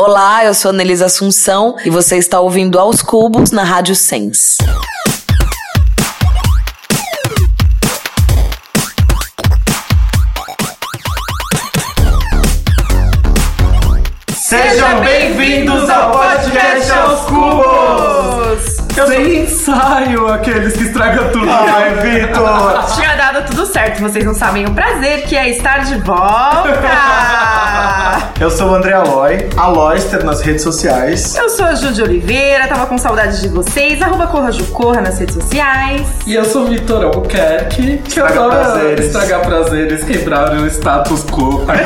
Olá, eu sou a Nelisa Assunção e você está ouvindo Aos Cubos na Rádio Sens. Sejam bem-vindos ao podcast Aos Cubos! Sem ensaio, aqueles que estragam tudo. Ai, Vitor! Certo, vocês não sabem o prazer que é estar de volta! Eu sou o André Aloy, Aloyster nas redes sociais. Eu sou a de Oliveira, tava com saudade de vocês, arroba Corra nas redes sociais. E eu sou o Vitor Albuquerque, que Estragar adora prazeres. estragar prazeres, quebrar o status quo.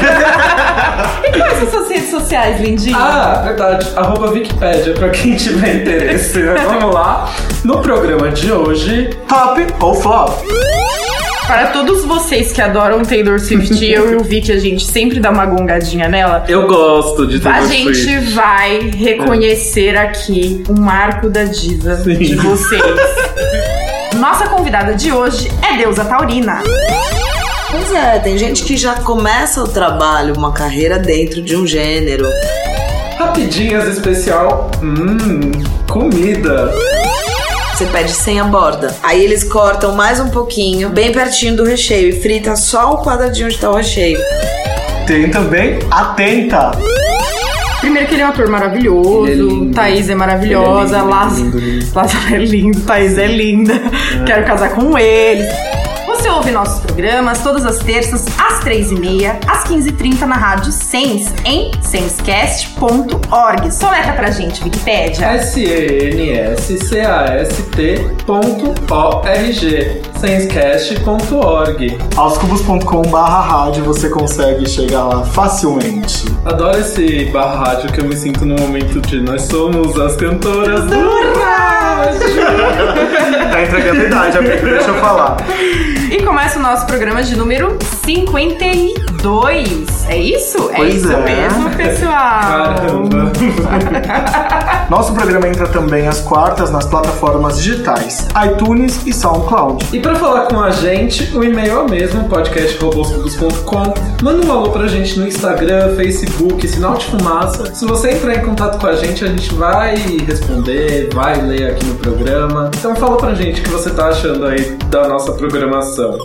E quais são suas redes sociais, lindinho? ah, verdade, arroba Wikipédia, pra quem tiver interesse. Vamos lá. No programa de hoje, Top ou flop? Para todos vocês que adoram Taylor Swift, eu e o Vicky, a gente sempre dá uma gongadinha nela. eu gosto de A Taylor gente Swift. vai reconhecer aqui um marco da diva Sim. de vocês. Nossa convidada de hoje é Deusa Taurina. Pois é, tem gente que já começa o trabalho, uma carreira dentro de um gênero. Rapidinhas especial, hum, comida. Você pede sem a borda. Aí eles cortam mais um pouquinho, bem pertinho do recheio, e frita só o quadradinho onde tá o recheio. Tem também Atenta. Primeiro que ele é um ator maravilhoso, Ele é lindo. Thaís é maravilhosa, Ele é lindo, Lázaro lindo, lindo. Lázaro é lindo, Thaís é linda. Quero casar com ele. Ouve nossos programas todas as terças, às três e meia, às 15h30 na Rádio Sens, em senscast.org. Soletra pra gente, Wikipédia. S-E-N-S-C-A-S-T.org senscast.org Aoscubos.com barra rádio você consegue chegar lá facilmente. Adoro esse barra rádio que eu me sinto no momento de nós somos as cantoras do rádio. Tá entregando a idade, amigo, deixa eu falar. E começa o nosso programa de número 52. É isso? é Pois isso é. mesmo, pessoal. Caramba. Nosso programa entra também às quartas nas plataformas digitais, iTunes e SoundCloud. E pra falar com a gente, o e-mail é o mesmo, podcastroboscubos.com. Manda um alô pra gente no Instagram, Facebook, sinal de fumaça. Se você entrar em contato com a gente, a gente vai responder, vai ler aqui no programa. Então fala pra gente o que você tá achando aí da nossa programação.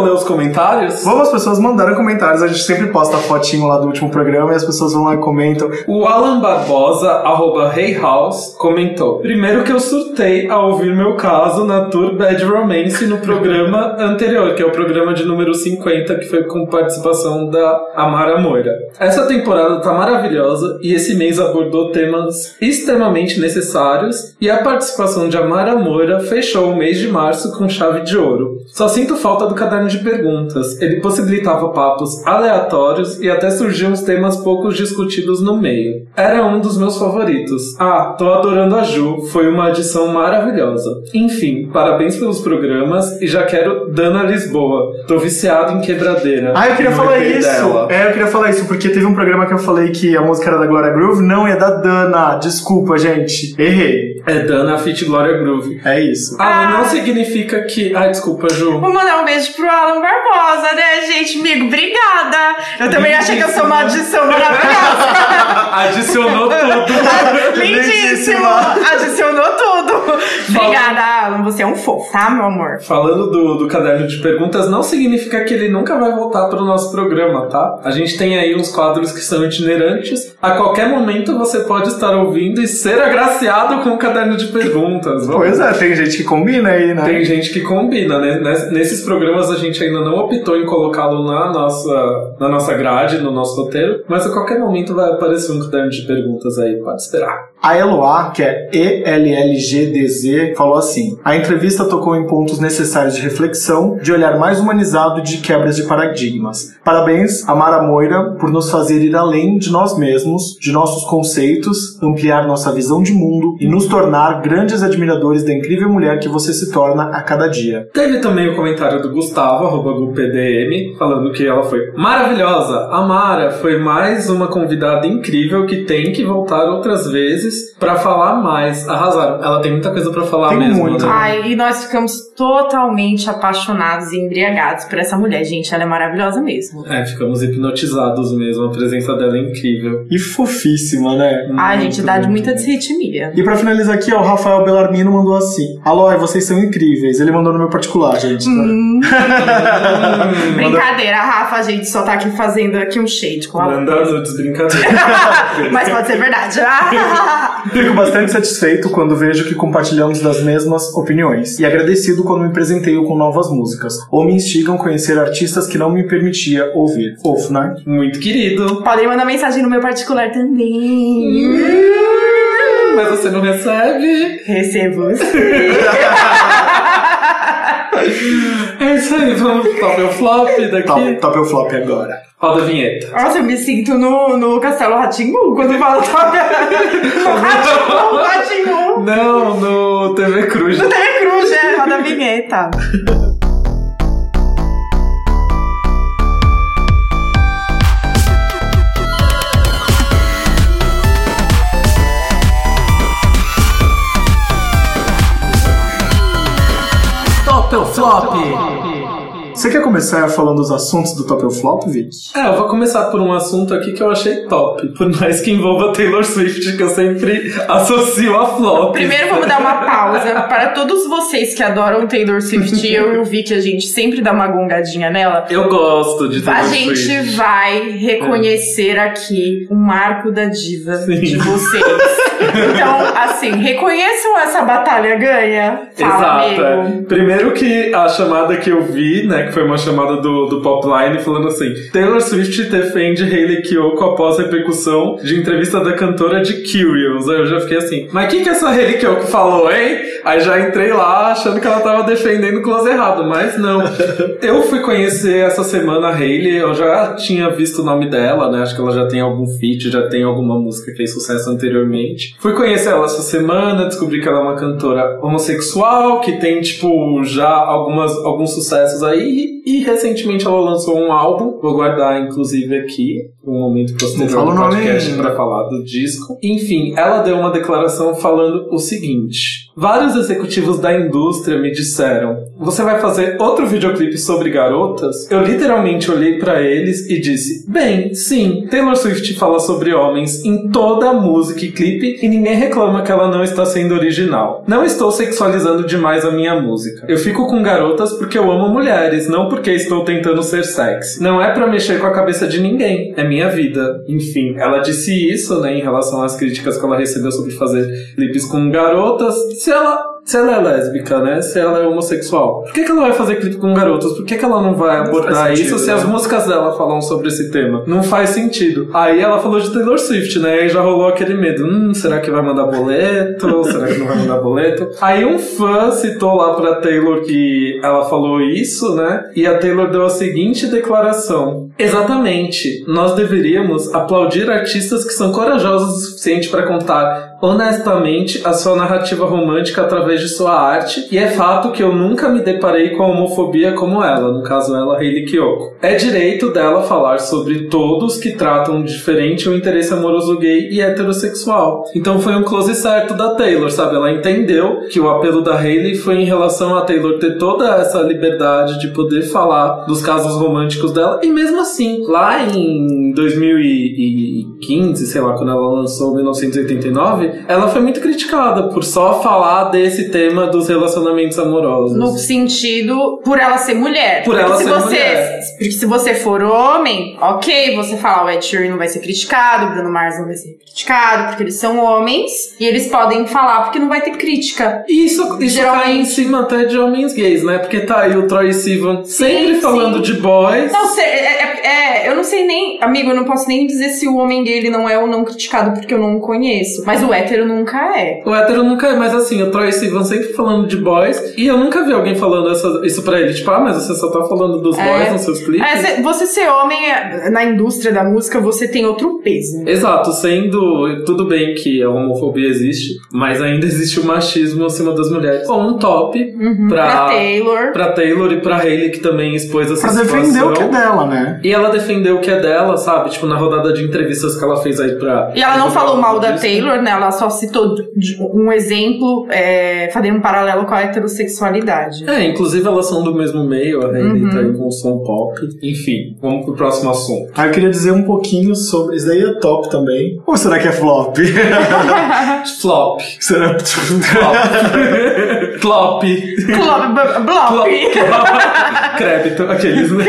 Vamos então ler os comentários? Vamos, as pessoas mandaram comentários, a gente sempre posta a fotinho lá do último programa e as pessoas vão lá e comentam. O Alan Barbosa, arroba Hey House, comentou: Primeiro que eu surtei ao ouvir meu caso na Tour Bad Romance no programa anterior, que é o programa de número 50, que foi com participação da Amara Moira. Essa temporada tá maravilhosa e esse mês abordou temas extremamente necessários e a participação de Amara Moira fechou o mês de março com chave de ouro. Só sinto falta do caderno de perguntas. Ele possibilitava papos aleatórios e até surgiam uns temas poucos discutidos no meio. Era um dos meus favoritos. Ah, tô adorando a Ju, foi uma adição maravilhosa. Enfim, parabéns pelos programas e já quero Dana Lisboa. Tô viciado em quebradeira. Ah, eu queria falar isso. dela. É, eu queria falar isso, porque teve um programa que eu falei que a música era da Glória Groove, não é da Dana. Desculpa, gente. Errei. É Dana Fit Gloria Groove. É isso. Ah, não significa que. Ai, desculpa, Ju. Vou mandar um beijo pro Alan Barbosa, né, gente? Amigo, obrigada. Eu também achei que eu sou uma adição maravilhosa. Adicionou tudo. Lindíssimo. Adicionou tudo. Obrigada, Alan. Você é um fofo, tá, meu amor? Falando do, do caderno de perguntas, não significa que ele nunca vai voltar para o nosso programa, tá? A gente tem aí uns quadros que são itinerantes. A qualquer momento você pode estar ouvindo e ser agraciado com o caderno de perguntas. Vamos- Pois é, tem gente que combina aí, né? Tem gente que combina, né? Nes- Nesses programas a gente ainda não optou em colocá-lo na nossa, na nossa grade, no nosso roteiro, mas a qualquer momento vai aparecer um caderno de perguntas aí, pode esperar. A Eloá, que é ELLGDZ, falou assim: A entrevista tocou em pontos necessários de reflexão, de olhar mais humanizado de quebras de paradigmas. Parabéns a Mara Moira por nos fazer ir além de nós mesmos, de nossos conceitos, ampliar nossa visão de mundo e nos tornar grandes admiradores da incrível mulher que você se torna a cada dia. Teve também o comentário do Gustavo, arroba GuPDM, falando que ela foi maravilhosa. A Mara foi mais uma convidada incrível que tem que voltar outras vezes pra falar mais. Arrasaram. Ela tem muita coisa pra falar Tem mesmo. muito. né? Ai, e nós ficamos totalmente apaixonados e embriagados por essa mulher, gente. Ela é maravilhosa mesmo. É, ficamos hipnotizados mesmo. A presença dela é incrível. E fofíssima, né? Ai, Muito, gente, dá de muita desritmia. E pra finalizar aqui, ó, o Rafael Bellarmino mandou assim: Aloy, vocês são incríveis. Ele mandou no meu particular, gente. tá? Hum, Hum, brincadeira, a Rafa, a gente só tá aqui fazendo aqui um shade com a Manda nudes, brincadeira. Mas pode ser verdade. Fico bastante satisfeito quando vejo que compartilhamos das mesmas opiniões e agradecido quando me presenteio com novas músicas ou me instigam a conhecer artistas que não me permitia ouvir. Fofo, né? Muito querido. Podem mandar mensagem no meu particular também. Hum, Mas você não recebe. Recebo. É isso aí, vamos pro top ou flop daqui. Top, top ou flop agora. Roda a vinheta. Nossa, eu me sinto no, no Castelo Ratimbu quando fala top. Ratimbu, Ratimbu. Não, no TV Cruz. No TV Cruz, é, roda a vinheta. Top ou flop? Você quer começar falando os assuntos do top ou flop, Vic? É, eu vou começar por um assunto aqui que eu achei top. Por mais que envolva Taylor Swift, que eu sempre associo a flop. Primeiro vamos dar uma pausa para todos vocês que adoram Taylor Swift. eu e o Vicky, a gente sempre dá uma gongadinha nela. Eu gosto de Taylor A gente Swift. vai reconhecer aqui um marco da diva Sim. de vocês. Então, assim, reconheçam essa batalha ganha. Fala, Exato. é. amigo. Primeiro que a chamada que eu vi, né, que foi uma chamada do, do Popline falando assim: Taylor Swift defende Hayley Kiyoko após repercussão de entrevista da cantora de Curious. Aí eu já fiquei assim, mas o que, que essa Hayley Kiyoko falou, hein? Aí já entrei lá achando que ela tava defendendo o close errado, mas não. eu fui conhecer essa semana a Hayley, eu já tinha visto o nome dela, né? Acho que ela já tem algum feat, já tem alguma música que fez sucesso anteriormente. Fui conhecer ela essa semana, descobri que ela é uma cantora homossexual, que tem, tipo, já algumas, alguns sucessos aí. E, recentemente ela lançou um álbum, vou guardar inclusive aqui, um momento posterior do podcast pra falar do disco. Enfim, ela deu uma declaração falando o seguinte: Vários executivos da indústria me disseram: "Você vai fazer outro videoclipe sobre garotas?" Eu literalmente olhei pra eles e disse: "Bem, sim, Taylor Swift fala sobre homens em toda a música e clipe ninguém reclama que ela não está sendo original. Não estou sexualizando demais a minha música. Eu fico com garotas porque eu amo mulheres, não porque estou tentando ser sexy. Não é pra mexer com a cabeça de ninguém, é minha vida." Enfim, ela disse isso, né, em relação às críticas que ela recebeu sobre fazer clipes com garotas. Se ela se ela é lésbica, né? Se ela é homossexual, por que, que ela vai fazer clipe com garotas? Por que, que ela não vai abordar faz isso sentido, se né? as músicas dela falam sobre esse tema? Não faz sentido. Aí ela falou de Taylor Swift, né? Aí já rolou aquele medo. Hum, será que vai mandar boleto? será que não vai mandar boleto? Aí um fã citou lá pra Taylor que ela falou isso, né? E a Taylor deu a seguinte declaração: Exatamente. Nós deveríamos aplaudir artistas que são corajosos o suficiente para contar honestamente a sua narrativa romântica através de sua arte, e é fato que eu nunca me deparei com a homofobia como ela, no caso ela, Hayley Kiyoko. É direito dela falar sobre todos que tratam diferente o interesse amoroso gay e heterossexual. Então foi um close certo da Taylor, sabe? Ela entendeu que o apelo da Hayley foi em relação a Taylor ter toda essa liberdade de poder falar dos casos românticos dela, e mesmo assim, lá em 2015, sei lá, quando ela lançou 1989, ela foi muito criticada por só falar desse tema dos relacionamentos amorosos. No sentido, por ela ser mulher. Por Porque ela se ser você, mulher. Porque se você for homem, ok, você fala, o Ed Sheeran não vai ser criticado, o Bruno Mars não vai ser criticado, porque eles são homens, e eles podem falar porque não vai ter crítica. E Isso, isso Geralmente- cai em cima até de homens gays, né? Porque tá aí o Troy Sivan sempre sim. falando de boys. Não, é, é- é, não sei nem, amigo, eu não posso nem dizer se o homem gay ele não é ou não criticado porque eu não conheço. Mas o hétero nunca é. O hétero nunca é, mas assim, o Troy Sivan sempre falando de boys e eu nunca vi alguém falando essa- isso pra ele. Tipo, ah, mas você só tá falando dos É. boys nos seus clipes. É, cê- você ser homem é- na indústria da música, você tem outro peso. Exato, sendo tudo bem que a homofobia existe, mas ainda existe o machismo acima das mulheres. Bom, um top Uhum. pra, Pra Taylor. pra Taylor e pra Hailey, que também expôs essa Pra situação. defender o que é dela, né? E ela defendeu o que é dela, sabe? Tipo, na rodada de entrevistas que ela fez aí pra. E ela não falou mal da disso. Taylor, né? Ela só citou um exemplo, é, fazendo um paralelo com a heterossexualidade. É, inclusive elas são do mesmo meio, a Hailey Uhum. tá aí com o som pop. Enfim, vamos pro próximo assunto. Aí eu queria dizer um pouquinho sobre. Isso daí é top também. Ou será que é flop? Flop. será Flop. Flop. Club, b- Blop. Crédito, aqueles, né?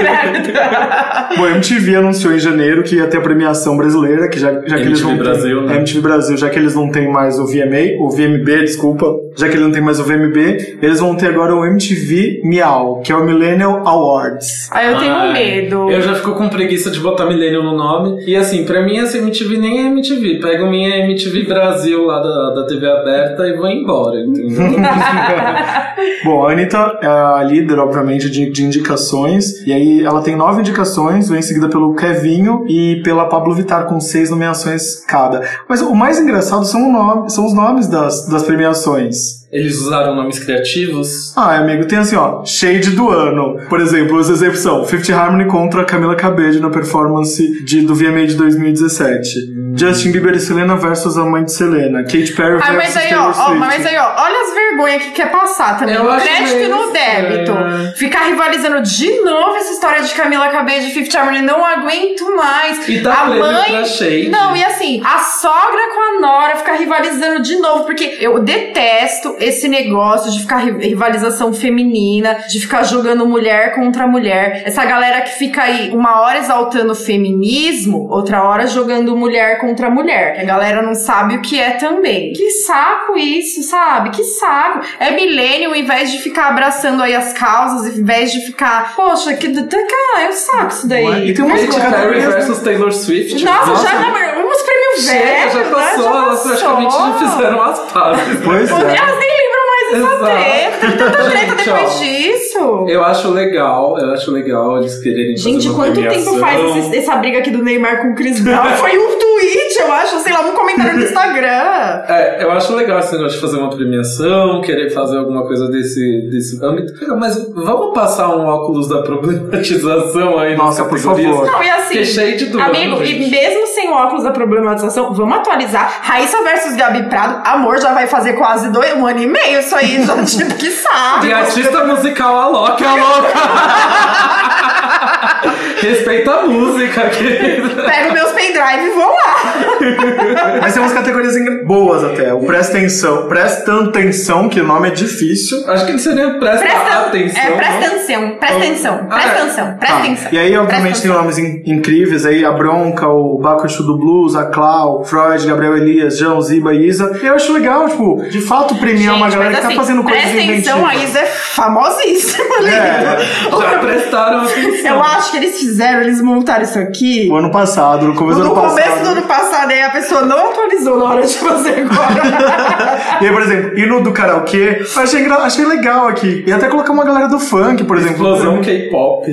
Bom, a MTV anunciou em janeiro que ia ter a premiação brasileira, que já, já que eles MTV não Brasil, têm, né? MTV Brasil, já que eles não têm mais o VMA, o VMB, desculpa, já que ele não tem mais o VMB, eles vão ter agora o MTV Miau, que é o Millennial Awards. Aí eu tenho Ai, medo. Eu já fico com preguiça de botar Millennium no nome. E assim, pra mim essa MTV nem é MTV. Pego minha MTV Brasil lá da, da TV aberta e vou embora, entendeu? Bom, a Anitta é a líder, obviamente, de, de indicações, e aí ela tem nove indicações, vem seguida pelo Kevinho e pela Pablo Vittar, com seis nomeações cada. Mas o mais engraçado são, o nome, são os nomes das, das premiações. Eles usaram nomes criativos. Ah, amigo, tem assim, ó, Shade do ano. Por exemplo, os exemplos são Fifth Harmony contra Camila Cabello na performance de, do VMA de 2017. Justin Bieber e Selena versus a mãe de Selena. Katy Perry versus mas aí, ó, Taylor ó, Swift. mas aí, ó, olha as vergonhas que quer passar também. Eu no acho crédito e no débito. estranho. Ficar rivalizando de novo essa história de Camila Cabello de Fifth Harmony, não aguento mais. E dá a mãe. Shade. Não, e assim, a sogra com a nora ficar rivalizando de novo, porque eu detesto esse negócio de ficar ri- rivalização feminina, de ficar jogando mulher contra mulher. Essa galera que fica aí uma hora exaltando o feminismo, outra hora jogando mulher contra mulher. A galera não sabe o que é também. Que saco isso, sabe? Que saco. É milênio, ao invés de ficar abraçando aí as causas, ao invés de ficar, poxa, que. Cara, é um saco isso daí. E tem umas Katy Perry categorias- versus Taylor Swift. Nossa, já não, uns prêmios Chega, velhos, já né? passou, elas praticamente já fizeram as pazes. Pois Elas é. nem treta. Teve tanta treta depois disso. Eu acho legal, eu acho legal eles quererem fazer Gente, uma quanto premiação. tempo faz esse- essa briga aqui do Neymar com o Chris Brown? Foi um tweet, eu acho, sei lá, um comentário no Instagram. É, eu acho legal esse negócio de fazer uma premiação, querer fazer alguma coisa desse, desse âmbito. Mas vamos passar um óculos da problematização aí Nossa, por favor. Não, e assim, Que shade do amigo, ano, e gente. mesmo sem o óculos da problematização, vamos atualizar. Raíssa versus Gabi Prado, amor, já vai fazer quase dois, um ano e meio isso aí, já, tipo, que sabe. E artista musical Alok, Alok! Respeita a música, querida. Pego meus pendrive e vou lá. Mas tem umas categorias boas até. O Presta Atenção. Presta Atenção, que o nome é difícil. Acho que não seria presta, Presta atenção. É, presta atenção, presta atenção, Ah, presta é. atenção, presta Tá. atenção. E aí, obviamente, tem nomes in- incríveis aí, a Bronca, o Bakushu do Blues, a Clau, Freud, Gabriel Elias, João, Ziba, Isa. E eu acho legal, tipo, de fato premiar uma galera que tá assim, fazendo coisas Presta atenção, a inventivas. Isa é famosíssima, É. lindo. Já prestaram atenção. Eu acho que eles fizeram, eles montaram isso aqui. O ano passado, no começo do No ano começo passado. do ano passado, aí a pessoa não atualizou na hora de fazer agora. E aí, por exemplo, e no do karaokê, eu achei, achei legal aqui. E até colocar uma galera do funk, por exemplo. Explosão K-pop.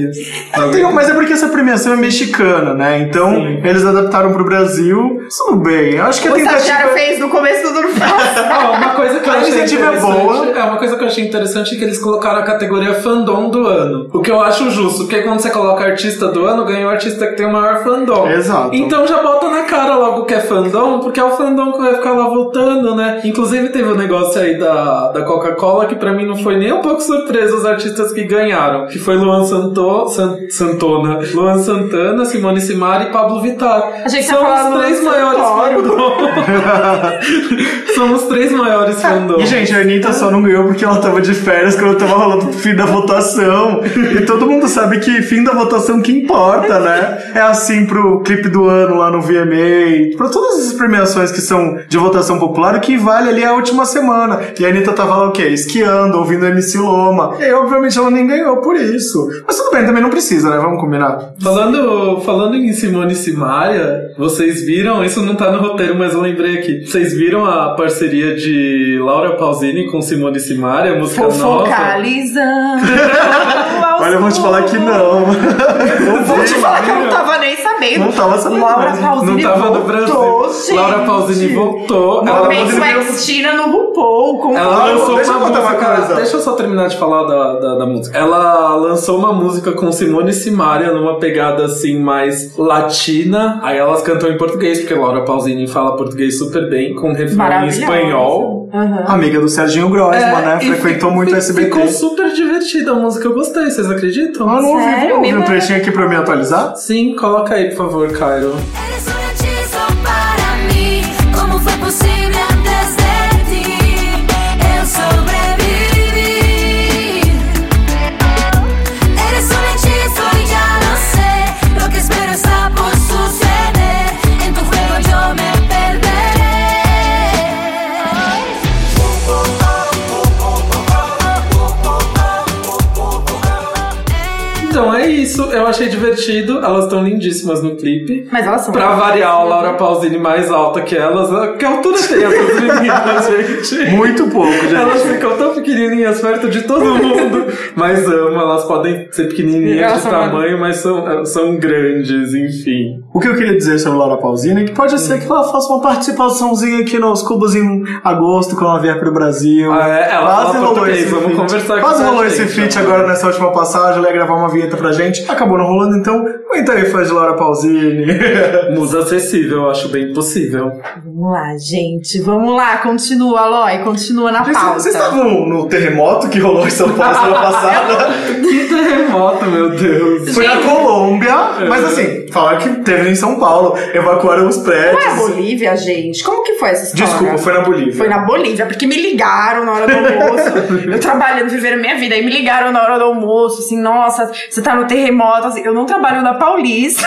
Mas é porque essa premiação é mexicana, né? Então, eles adaptaram pro Brasil. Tudo bem. Eu acho que a o Estagiário tentativa... fez no começo do ano passado. Uma coisa que eu A achei iniciativa é interessante. boa. É, uma coisa que eu achei interessante é que eles colocaram a categoria fandom do ano. O que eu acho justo, porque quando você coloca artista do ano, ganha o artista que tem o maior fandom. Exato. Então já bota na cara logo que é fandom, porque é o fandom que vai ficar lá voltando, né? Inclusive teve o negócio aí da, da Coca-Cola que pra mim não foi nem um pouco surpresa os artistas que ganharam. Que foi Luan Santo, San- Santona, Luan Santana, Simone Simari e Pablo Vittar. Achei que São falar os três maiores fandoms. Somos três maiores fandoms. E, gente, a Anitta só não ganhou porque ela tava de férias quando tava rolando o fim da votação. E todo mundo sabe que fim da votação que importa, né? É assim pro clipe do ano lá no VMA, pra todas as premiações que são de votação popular, o que vale ali é a última semana. E a Anitta tava lá o quê? Esquiando, ouvindo MC Loma. E aí, obviamente, ela nem ganhou por isso. Mas tudo bem, também não precisa, né? Vamos combinar. Falando, falando em Simone e Simaria, vocês viram, isso não tá no roteiro, mas eu lembrei aqui. Vocês viram a parceria de Laura Pausini com Simone e Simaria, a música nova? Focalizando. Olha, eu vou te falar que não. Vou te falar que eu não tava nem sabendo. Não tava sabendo Laura. Pausini Não tava no voltou, Brasil. gente. Laura Pausini voltou. Ela, Momento Ex-Tina no RuPaul. Com ela lançou deixa eu uma uma música. coisa. Deixa eu só terminar de falar da, da, da música. Ela lançou uma música com Simone e Simaria numa pegada assim mais latina. Aí elas cantam em português, porque Laura Pausini fala português super bem, com refrão em espanhol. Aham. Amiga do Serginho Grossman, É, né? Frequentou muito o SBT. Ficou super divertida a música, eu gostei, vocês acreditam? Ah, não ouvi, vou ouvir um trechinho aqui pra eu me atualizar? Sim, coloca aí, por favor, Cairo. Eu achei divertido, elas estão lindíssimas no clipe. Mas elas são. Pra variar, a Laura Pausini mais alta que elas. Que altura tem essas meninas, gente? Muito pouco, gente. Elas ficam tão pequenininhas perto de todo mundo. Mas amo, elas podem ser pequenininhas de tamanho, mas são, são grandes, enfim. O que eu queria dizer sobre Laura Pausini é que pode ser que ela faça uma participaçãozinha aqui nos Cubos em agosto, quando ela vier pro Brasil. Ah, é? Ela Quase fala rolou esse vamos feat. conversar com Quase rolou gente, esse feat né? agora nessa última passagem, ela ia gravar uma vinheta pra gente. Acabou não rolando, então aguenta aí, fãs de Laura Pausini. Musa acessível, eu acho bem possível. Vamos lá, gente. Vamos lá. Continua, Aloy. Continua na Gente, pauta. Vocês estavam no terremoto que rolou em São Paulo semana passada? Que terremoto, meu Deus. Foi na Colômbia, mas assim, falaram que teve em São Paulo, evacuaram os prédios. Não é a Bolívia, gente? Como que foi essa história? Desculpa, foi na Bolívia. Foi na Bolívia, porque me ligaram na hora do almoço. eu trabalhando, vivendo minha vida. Aí me ligaram na hora do almoço, assim, nossa, você tá no terremoto. Assim, eu não trabalho na Paulista.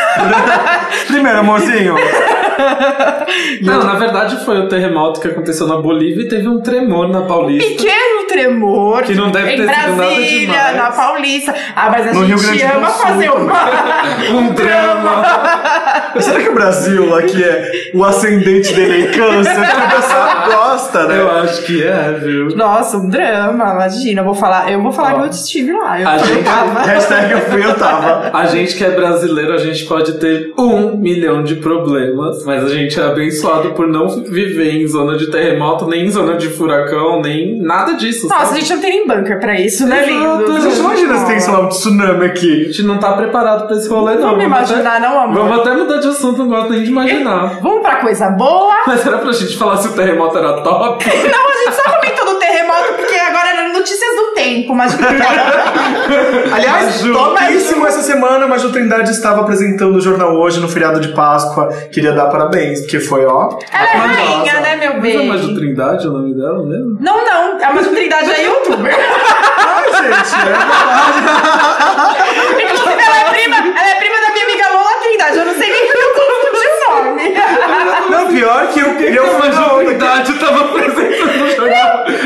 Primeiro, amorzinho. Não, na verdade foi o terremoto que aconteceu na Bolívia e teve um tremor na Paulista. Pequeno tremor. Que não deve em ter sido nada Brasília, demais. na Paulista. Ah, mas a No Rio gente Grande do ama Sul fazer uma. Um drama. Será que o Brasil aqui é o ascendente dele em câncer? Que o pessoal gosta, né? Eu acho que é, viu? Nossa, um drama, imagina. Eu vou falar, eu vou falar Ó. que eu estive lá. Eu A gente- tava. Hashtag eu fui, eu tava. A gente que é brasileiro, a gente pode ter um milhão de problemas, mas a gente é abençoado por não viver em zona de terremoto, nem em zona de furacão, nem nada disso. Nossa, a sabe? gente não tem nem bunker pra isso, né, Exato, lindo? a Gente, imagina se tem, sei lá, um tsunami A aqui. gente não tá preparado pra esse rolê, não. Vamos imaginar, até, não, amor? Vamos até mudar de assunto, não gosto nem de imaginar. Vamos pra coisa boa. Mas era pra gente falar se o terremoto era top? Não, a gente só comentou do terremoto porque agora era notícias do tempo, mas Aliás, Maju. topíssimo essa semana, mas o Trindade estava apresentando o jornal hoje no feriado de Páscoa. Queria dar parabéns, porque foi, ó. ela é maravilhosa. rainha, né, meu Mas é bem? mais do Trindade o nome dela mesmo? Não, não, a maturidade é youtuber. Ai, gente, é verdade. Inclusive, ela é prima, ela é prima da minha amiga Lola Trindade. Eu não sei nem como eu confundi o nome. Não, pior que eu, eu. Trindade tava apresentando o jornal Invasão Gente,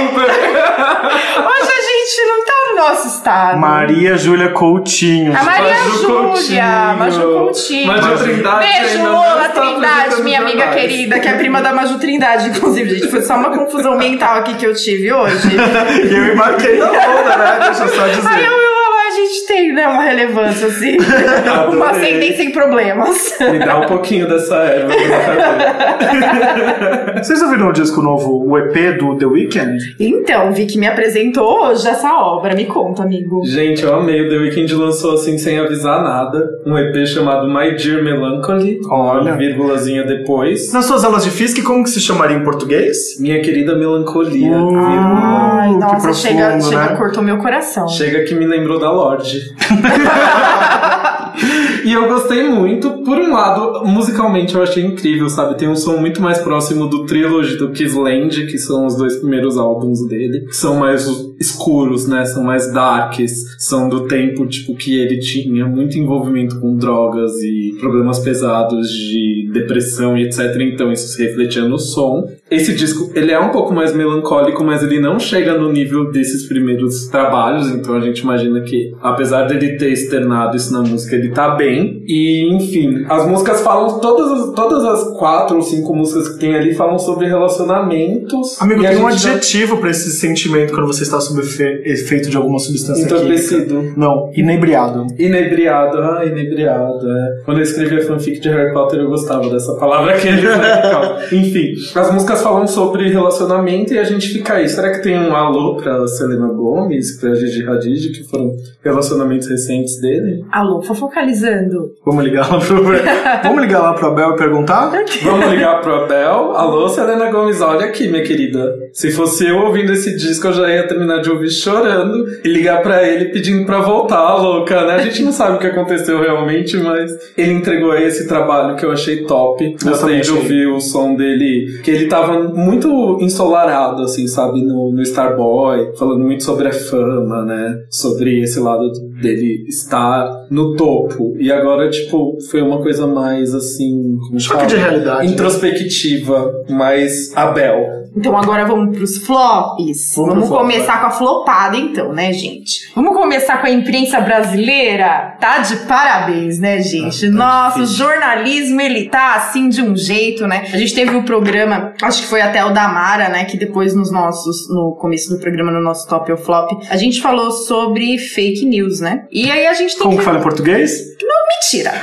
Youtuber. Hoje a gente não tá no nosso estado. Maria Júlia Coutinho. A Maria Maju Júlia, Coutinho. Maju Coutinho. Maju Trindade Beijo, Lola está Trindade, minha amiga jornais. querida, que é prima da Maju Trindade, inclusive, gente. Foi só uma confusão mental aqui que eu tive hoje. E eu embarquei na onda, né? Deixa eu só dizer. Aí eu gente tem, né, uma relevância, assim. uma ascendência em problemas. Me dá um pouquinho dessa erva. Vocês ouviram o disco novo, o EP do The Weeknd? Então, vi que me apresentou hoje essa obra. Me conta, amigo. Gente, eu amei. O The Weeknd lançou assim sem avisar nada. Um EP chamado My Dear Melancholy. Olha. Uma vírgulazinha depois. Nas suas aulas de física, como que se chamaria em português? Minha querida melancolia. Uh. Ai, que nossa, profundo, chega, chega, né? cortou meu coração. Chega que me lembrou da Lorde. E eu gostei muito, por um lado, musicalmente eu achei incrível, sabe? Tem um som muito mais próximo do Trilogy do que Land, que são os dois primeiros álbuns dele. São mais escuros, né? São mais darks. São do tempo, tipo, que ele tinha muito envolvimento com drogas e problemas pesados de depressão e etc. Então isso se refletia no som. Esse disco, ele é um pouco mais melancólico, mas ele não chega no nível desses primeiros trabalhos, então a gente imagina que, apesar dele ter externado isso na música, ele tá bem. E, enfim, as músicas falam, todas as, todas as quatro ou cinco músicas que tem ali falam sobre relacionamentos. Amigo, tem um gente já- adjetivo pra esse sentimento quando você está sob efe- efeito de alguma substância química. Entorpecido. Não, inebriado. Inebriado, ah, inebriado, é. Quando eu escrevi a fanfic de Harry Potter, eu gostava dessa palavra que eles legal. Enfim, as músicas falam sobre relacionamento e a gente fica aí. Será que tem um alô pra Selena Gomez, pra Gigi Hadid, que foram relacionamentos recentes dele? Alô, fofocalizando. Vamos ligar lá pro. Vamos ligar lá pro Abel e perguntar? Vamos ligar pro Abel. Alô, Selena Gomes, olha aqui, minha querida. Se fosse eu ouvindo esse disco, eu já ia terminar de ouvir chorando e ligar pra ele pedindo pra voltar, louca, né? A gente não sabe o que aconteceu realmente, mas ele entregou aí esse trabalho que eu achei top. Gostei de ouvir o som dele, que ele tava muito ensolarado, assim, sabe, no, no Starboy, falando muito sobre a fama, né? Sobre esse lado dele estar no topo. E agora, tipo, foi uma coisa mais assim. Como Choque fala? de realidade. né? introspectiva, mais Abel. Então agora vamos pros flops. Vamos Vamos, pro flop, começar com a flopada então, né, gente? Vamos começar com a imprensa brasileira? Tá de parabéns, né, gente? Nossa, o jornalismo, ele tá assim de um jeito, né? A gente teve o programa, acho que foi até o da Mara, né, que depois nos nossos, no começo do programa, no nosso top ou flop, a gente falou sobre fake news, né? E aí a gente tem Como que... que fala em português? Mentira!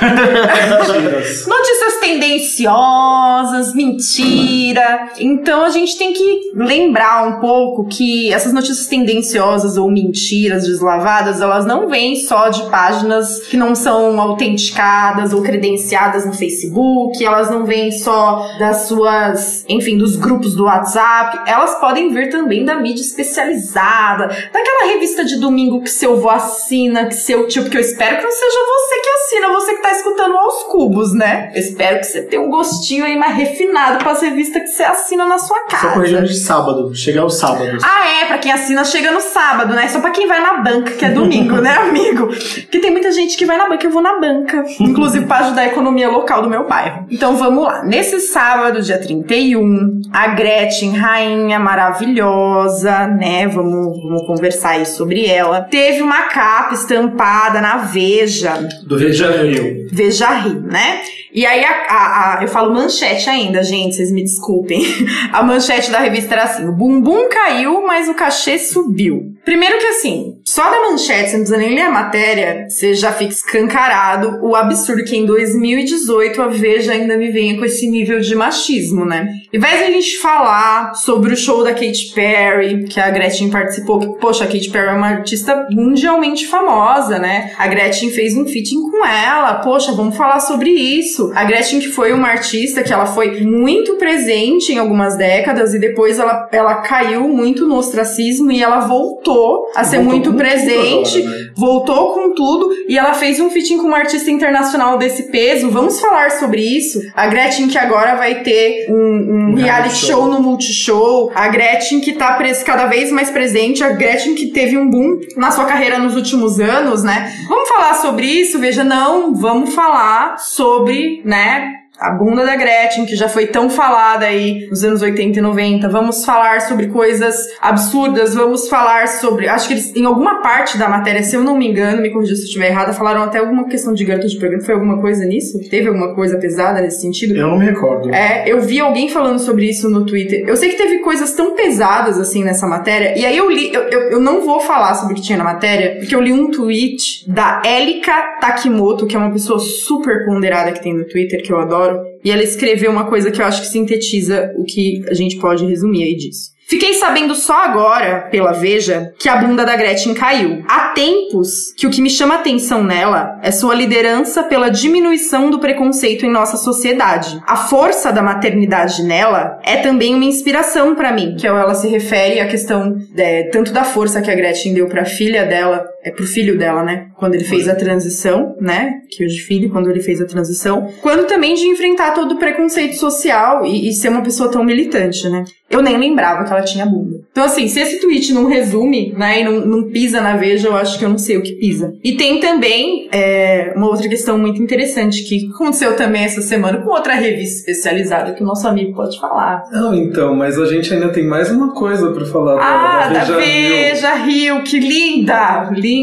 Notícias tendenciosas, mentira. Então a gente tem que lembrar um pouco que essas notícias tendenciosas ou mentiras deslavadas, elas não vêm só de páginas que não são autenticadas ou credenciadas no Facebook, elas não vêm só das suas, enfim, dos grupos do WhatsApp, elas podem vir também da mídia especializada, daquela revista de domingo que seu avô assina, que seu tio, porque eu espero que não seja você que assina, você que tá escutando aos cubos, né? Eu espero que você tenha um gostinho aí mais refinado para as revistas que você assina na sua Só casa. corrigindo de sábado. Chegar aos sábados. Ah, é, pra quem assina chega no sábado, né? Só pra quem vai na banca, que é domingo, né, amigo? Porque tem muita gente que vai na banca, eu vou na banca. Inclusive pra ajudar a economia local do meu bairro. Então vamos lá. Nesse sábado, dia 31, a Gretchen, rainha maravilhosa, né? Vamos, vamos conversar aí sobre ela. Teve uma capa estampada na Veja. Do Rio de Janeiro. Veja Rio, né? E aí, a, a- a- eu falo manchete ainda, gente, vocês me desculpem. A manchete da revista era assim: o bumbum caiu, mas o cachê subiu. Primeiro que assim, só da manchete, você não precisa nem ler a matéria, você já fica escancarado o absurdo que em 2018 a Veja ainda me venha com esse nível de machismo, né? Em vez de a gente falar sobre o show da Katy Perry, que a Gretchen participou, que, poxa, a Katy Perry é uma artista mundialmente famosa, né? A Gretchen fez um featuring com ela, poxa, vamos falar sobre isso. A Gretchen que foi uma artista que ela foi muito presente em algumas décadas e depois ela, ela caiu muito no ostracismo e ela voltou a ser Voltou muito presente, agora, né? voltou com tudo e ela fez um featuring com uma artista internacional desse peso. Vamos falar sobre isso. A Gretchen que agora vai ter um, um Um reality show. show. no Multishow. A Gretchen que tá cada vez mais presente. A Gretchen que teve um boom na sua carreira nos últimos anos, né? Vamos falar sobre isso? Veja, não. Vamos falar sobre, né? A bunda da Gretchen, que já foi tão falada aí nos anos 80 e 90. Vamos falar sobre coisas absurdas. Vamos falar sobre. Acho que eles, em alguma parte da matéria, se eu não me engano, me corrija se eu estiver errada, falaram até alguma questão de garota de programa. Foi alguma coisa nisso? Teve alguma coisa pesada nesse sentido? Eu não me recordo. É, eu vi alguém falando sobre isso no Twitter. Eu sei que teve coisas tão pesadas assim nessa matéria. E aí eu li, eu, eu, eu não vou falar sobre o que tinha na matéria, porque eu li um tweet da Elika Takimoto, que é uma pessoa super ponderada que tem no Twitter, que eu adoro. E ela escreveu uma coisa que eu acho que sintetiza o que a gente pode resumir aí disso. Fiquei sabendo só agora, pela Veja, que a bunda da Gretchen caiu. Há tempos que o que me chama atenção nela é sua liderança pela diminuição do preconceito em nossa sociedade. A força da maternidade nela é também uma inspiração pra mim, que ela se refere à questão é, tanto da força que a Gretchen deu pra filha dela é pro filho dela, né? Quando ele fez a transição, né? Que hoje filho, quando ele fez a transição. Quando também de enfrentar todo o preconceito social e, e ser uma pessoa tão militante, né? Eu nem lembrava que ela tinha bunda. Então, assim, se esse tweet não resume, né, e não, não pisa na veja, eu acho que eu não sei o que pisa. E tem também é, uma outra questão muito interessante que aconteceu também essa semana com outra revista especializada que o nosso amigo pode falar. Não, então, mas a gente ainda tem mais uma coisa pra falar Ah, da da Veja Rio. Veja Rio, que linda! Linda!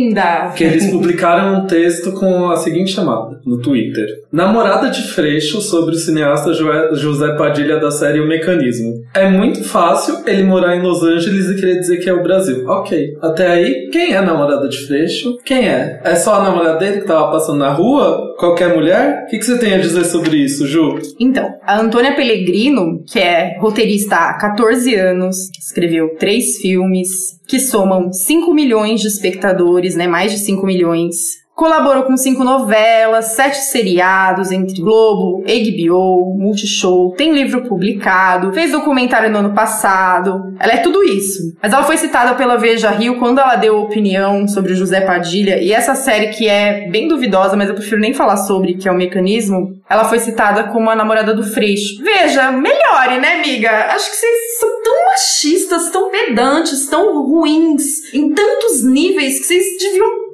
Que eles publicaram um texto com a seguinte chamada no Twitter: Namorada de Freixo sobre o cineasta José Padilha da série O Mecanismo. É muito fácil ele morar em Los Angeles e querer dizer que é o Brasil. Ok. Até aí, quem é a namorada de Freixo? Quem é? É só a namorada dele que tava passando na rua? Qualquer mulher? O que, que você tem a dizer sobre isso, Ju? Então, a Antônia Pellegrino, que é roteirista há 14 anos, escreveu três filmes que somam 5 milhões de espectadores, né? Mais de 5 milhões. Colaborou com cinco novelas, sete seriados entre Globo, HBO, Multishow, tem livro publicado, fez documentário no ano passado. Ela é tudo isso. Mas ela foi citada pela Veja Rio quando ela deu opinião sobre o José Padilha e essa série que é bem duvidosa, mas eu prefiro nem falar sobre, que é o Mecanismo, ela foi citada como a namorada do Freixo. Veja, melhore, né, amiga? Acho que vocês são tão machistas, tão pedantes, tão ruins, em tantos níveis que vocês deviam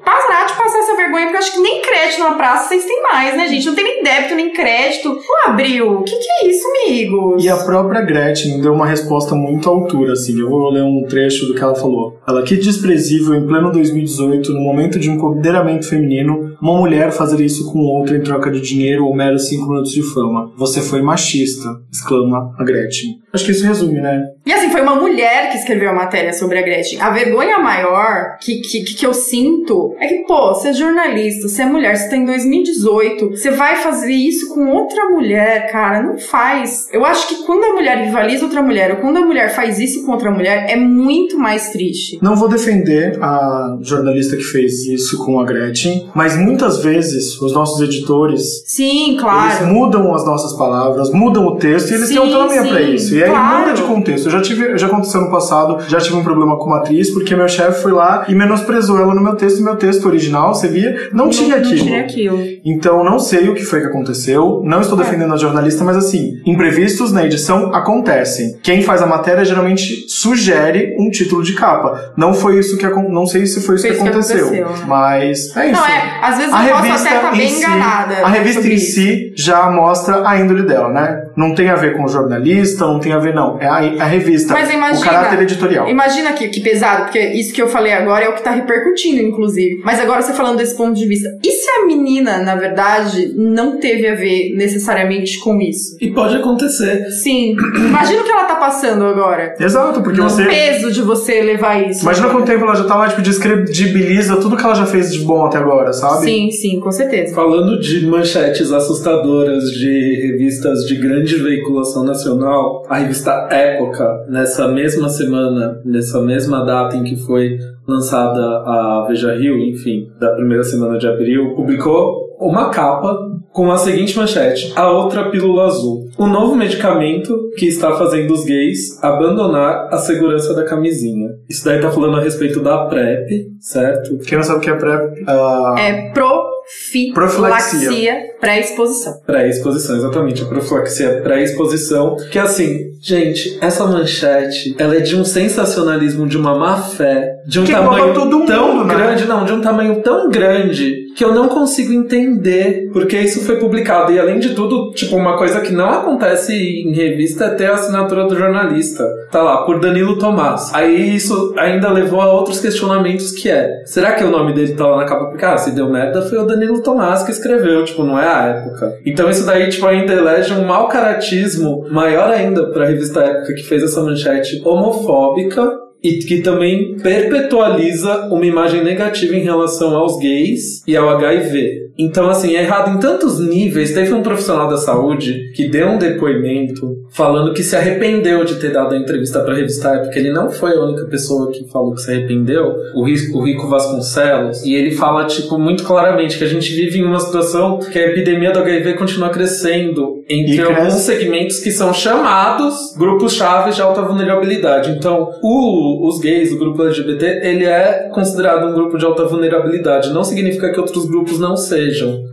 parar de passar essa vergonha, porque eu acho que nem crédito na praça vocês têm mais, né, gente? Não tem nem débito, nem crédito. Ô, Abril, o que, que é isso, amigos? E a própria Gretchen deu uma resposta muito à altura, assim. Eu vou ler um trecho do que ela falou. Ela, que desprezível, em pleno 2018, no momento de um empoderamento feminino, uma mulher fazer isso com outra em troca de dinheiro ou meros cinco minutos de fama. Você foi machista, exclama a Gretchen. Acho que isso resume, né? E assim, foi uma mulher que escreveu a matéria sobre a Gretchen. A vergonha maior que, que, que eu sinto é que, pô, você é jornalista, você é mulher, você tá em 2018, você vai fazer isso com outra mulher, cara, não faz. Eu acho que quando a mulher rivaliza outra mulher, ou quando a mulher faz isso com outra mulher, é muito mais triste. Não vou defender a jornalista que fez isso com a Gretchen, mas muitas vezes os nossos editores Sim, Eles claro. mudam as nossas palavras, mudam o texto e eles Sim, têm autonomia pra isso. E aí claro. muda de contexto. Eu já tive, já aconteceu no passado, já tive um problema com uma atriz porque meu chefe foi lá e menosprezou ela no meu texto e meu texto original, você via, não, tinha Não aquilo. tinha aquilo. Então não sei o que foi que aconteceu, não É. estou defendendo a jornalista, mas assim, imprevistos na edição acontecem. Quem faz a matéria geralmente sugere um título de capa. Não foi isso que não sei se foi isso Foi que isso que aconteceu, aconteceu. mas é isso. Não, é, às vezes A eu posso revista até estar em bem si, enganada. a revista em isso. si já mostra a índole dela, né? Não tem a ver com o jornalista, não tem a ver não. É a, a revista, Mas imagina, o caráter editorial. Imagina que, que pesado, porque isso que eu falei agora é o que tá repercutindo, inclusive. Mas agora você falando desse ponto de vista. E se a menina, na verdade, não teve a ver necessariamente com isso? E pode acontecer. Sim. Imagina o que ela tá passando agora. Exato, porque O você peso de você levar isso. Imagina agora. quanto tempo ela já tá lá, tipo, descredibiliza tudo que ela já fez de bom até agora, sabe? Sim, sim, com certeza. Falando de manchetes assustadoras de revistas de grande veiculação nacional, a revista Época, nessa mesma semana, nessa mesma data em que foi lançada a Veja Rio, enfim, da primeira semana de abril, publicou uma capa com a seguinte manchete: A outra pílula azul. O novo medicamento que está fazendo os gays abandonar a segurança da camisinha. Isso daí tá falando a respeito da PrEP, certo? Quem não sabe o que é PrEP, ah, É profilaxia Profilaxia. Pré-exposição. Pré-exposição, exatamente. A profilaxia pré-exposição. Que assim, gente, essa manchete, ela é de um sensacionalismo, de uma má fé, de um Que tamanho todo tão mundo, né? grande, não, de um tamanho tão grande que eu não consigo entender porque isso foi publicado. E além de tudo, tipo, uma coisa que não acontece em revista é ter a assinatura do jornalista. Tá lá, por Danilo Tomás. Aí isso ainda levou a outros questionamentos que é, será que o nome dele tá lá na capa? Porque, ah, se deu merda, foi o Danilo Tomás que escreveu, tipo, não é época. Então isso daí, tipo, ainda elege um mau caratismo maior ainda pra revista Época, que fez essa manchete homofóbica e que também perpetualiza uma imagem negativa em relação aos gays e ao HIV. Então, assim, é errado em tantos níveis. Teve um profissional da saúde que deu um depoimento falando que se arrependeu de ter dado a entrevista pra revista Época. Ele não foi a única pessoa que falou que se arrependeu, o Rico, o Rico Vasconcelos. E ele fala, tipo, muito claramente que a gente vive em uma situação que a epidemia do HIV continua crescendo entre E cresce. alguns segmentos que são chamados grupos chaves de alta vulnerabilidade. Então, o- os gays, o grupo LGBT, ele é considerado um grupo de alta vulnerabilidade. Não significa que outros grupos não sejam,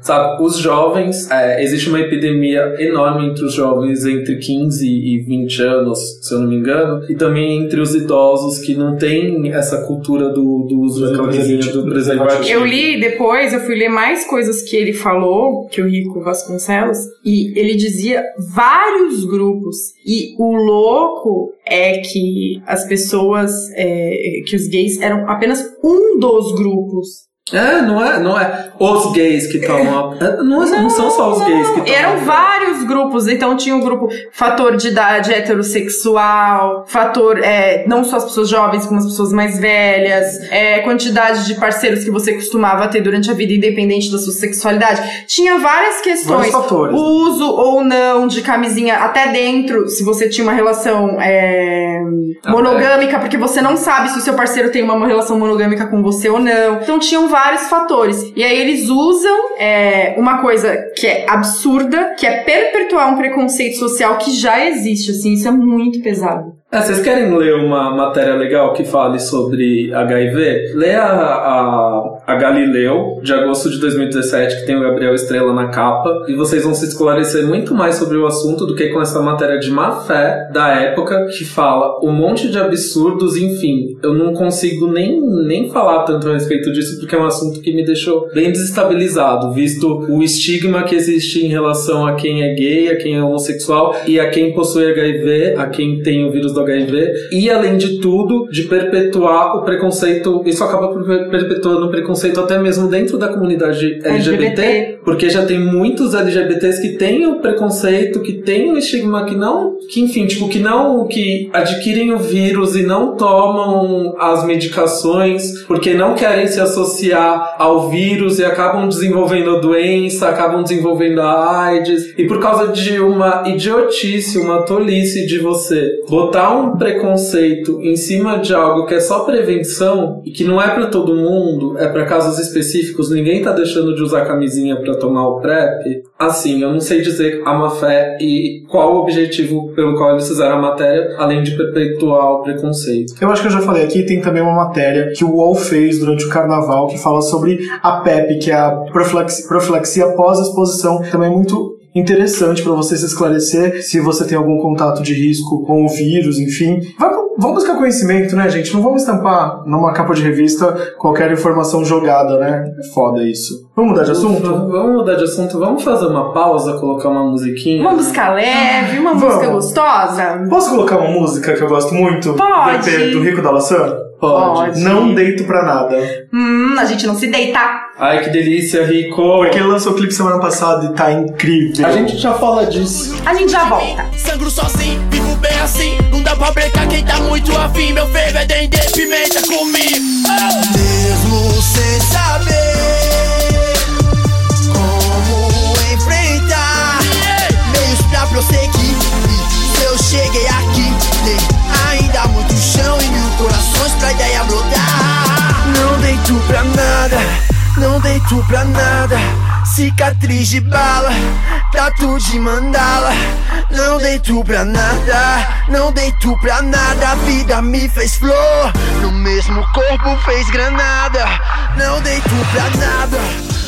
sabe? Os jovens, é, existe uma epidemia enorme entre os jovens entre 15 e 20 anos, se eu não me engano, e também entre os idosos que não têm essa cultura do, do uso da Do camisinha, preservativo. do preservativo. Eu li depois, eu fui ler mais coisas que ele falou, que o Rico Vasconcelos, e ele dizia vários grupos. E o louco é que as pessoas, é, que os gays eram apenas um dos grupos. É, não é, não é os gays que tomam. a- é, Não, não, são só os gays que tomam. Eram vários grupos, então tinha o grupo fator de idade heterossexual, fator, é, não só as pessoas jovens, como as pessoas mais velhas, é, quantidade de parceiros que você costumava ter durante a vida, independente da sua sexualidade. Tinha várias questões. Vários fatores. O uso ou não de camisinha, até dentro, se você tinha uma relação é, monogâmica, porque você não sabe se o seu parceiro tem uma relação monogâmica com você ou não. Então tinham vários fatores. E aí eles usam é, uma coisa que é absurda, que é perpetuar um preconceito social que já existe, assim, isso é muito pesado. É, vocês querem ler uma matéria legal que fale sobre HIV? Lê a, a, a Galileu, de agosto de 2017, que tem o Gabriel Estrela na capa, e vocês vão se esclarecer muito mais sobre o assunto do que com essa matéria de má fé da época, que fala um monte de absurdos, enfim. Eu não consigo nem, nem falar tanto a respeito disso, porque é um assunto que me deixou bem desestabilizado, visto o estigma que existe em relação a quem é gay, a quem é homossexual e a quem possui HIV, a quem tem o vírus do HIV, e além de tudo, de perpetuar o preconceito. Isso acaba perpetuando o preconceito até mesmo dentro da comunidade LGBT, LGBT. porque já tem muitos LGBTs que têm o preconceito, que têm o estigma, que não, que enfim, tipo, que não, que adquirem o vírus e não tomam as medicações porque não querem se associar ao vírus e acabam desenvolvendo a doença, acabam desenvolvendo a AIDS. E por causa de uma idiotice, uma tolice de você botar um preconceito em cima de algo que é só prevenção e que não é pra todo mundo, é pra casos específicos, ninguém tá deixando de usar camisinha pra tomar o PrEP. Assim, eu não sei dizer a má fé e qual o objetivo pelo qual eles fizeram a matéria, além de perpetuar o preconceito. Eu acho que eu já falei aqui, tem também uma matéria que o UOL fez durante o carnaval que fala sobre a PEP, que é a profilaxia, profilaxia pós-exposição. Também é muito interessante para você se esclarecer se você tem algum contato de risco com o vírus, enfim. Vai, vamos buscar conhecimento, né, gente? Não vamos estampar numa capa de revista qualquer informação jogada, né? É foda isso. Vamos mudar de assunto? Vamos mudar de assunto, vamos fazer uma pausa, colocar uma musiquinha. Uma música leve, uma Vamos. música gostosa? Posso colocar uma música que eu gosto muito? Pode. Do EP do Rico da Laçã? Pode. Não deito pra nada. Hum, a gente não se deita. Ai, que delícia, Rico! Porque ele lançou o clipe semana passada e tá incrível. A gente já fala disso. A gente já volta. Sangro sozinho, vivo bem assim. Não dá pra brecar quem tá muito afim. Meu fervo é dendê, pimenta comigo. Mesmo sem saber como enfrentar, meios pra prosseguir. Se eu cheguei aqui, tem ainda muito chão e mil corações pra ideia brotar. Não deito pra nada. Cicatriz de bala, tatu de mandala. Não deito pra nada, não deito pra nada. A vida me fez flor, no mesmo corpo fez granada. Não deito pra nada,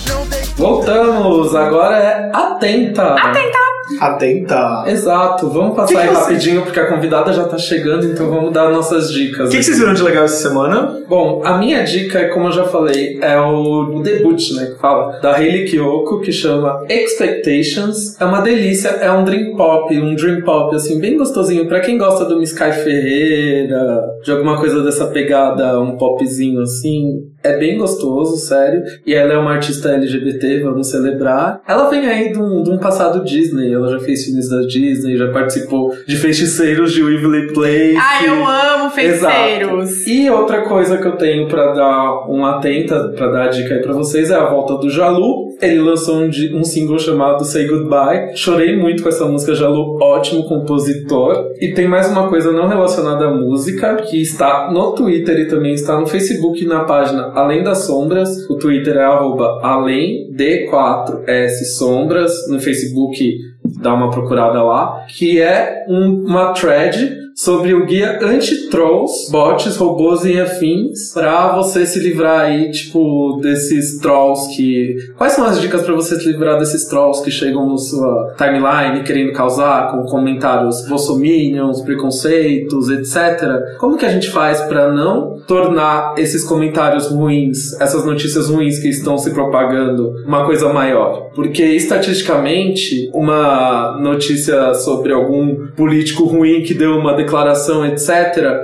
não deito. Voltamos, agora é Atenta. Atenta. Atenta. Exato, vamos passar Que que aí você- rapidinho, porque a convidada já tá chegando, então vamos dar nossas dicas. O que, que vocês viram de legal essa semana? Bom, a minha dica é, como eu já falei, é o, o debut, né, que fala, da Hayley Kiyoko, que chama Expectations. É uma delícia, é um dream pop, um dream pop, assim, bem gostosinho. Pra quem gosta do Sky Ferreira, de alguma coisa dessa pegada, um popzinho assim, é bem gostoso, sério. E ela é uma artista LGBT, vamos celebrar. Ela vem aí de um, de um passado Disney, ela já fez filmes da Disney, já participou de Feiticeiros de Waverly Place. Ai, eu amo feiticeiros. Exato. E outra coisa que eu tenho pra dar uma atenta, pra dar a dica aí pra vocês, é a volta do Jalu. Ele lançou um, um single chamado Say Goodbye. Chorei muito com essa música, Jalu, ótimo compositor. E tem mais uma coisa não relacionada à música, que está no Twitter e também está no Facebook na página Além das Sombras. O Twitter é arroba além D4S Sombras. No Facebook dá uma procurada lá. Que é um- uma thread sobre o guia anti-trolls, bots, robôs e afins, pra você se livrar aí, tipo, desses trolls que... Quais são as dicas pra você se livrar desses trolls que chegam na sua timeline querendo causar com comentários bolsominions, preconceitos, etc. Como que a gente faz pra não tornar esses comentários ruins, essas notícias ruins que estão se propagando, uma coisa maior? Porque, estatisticamente, uma notícia sobre algum político ruim que deu uma declaração, etc.,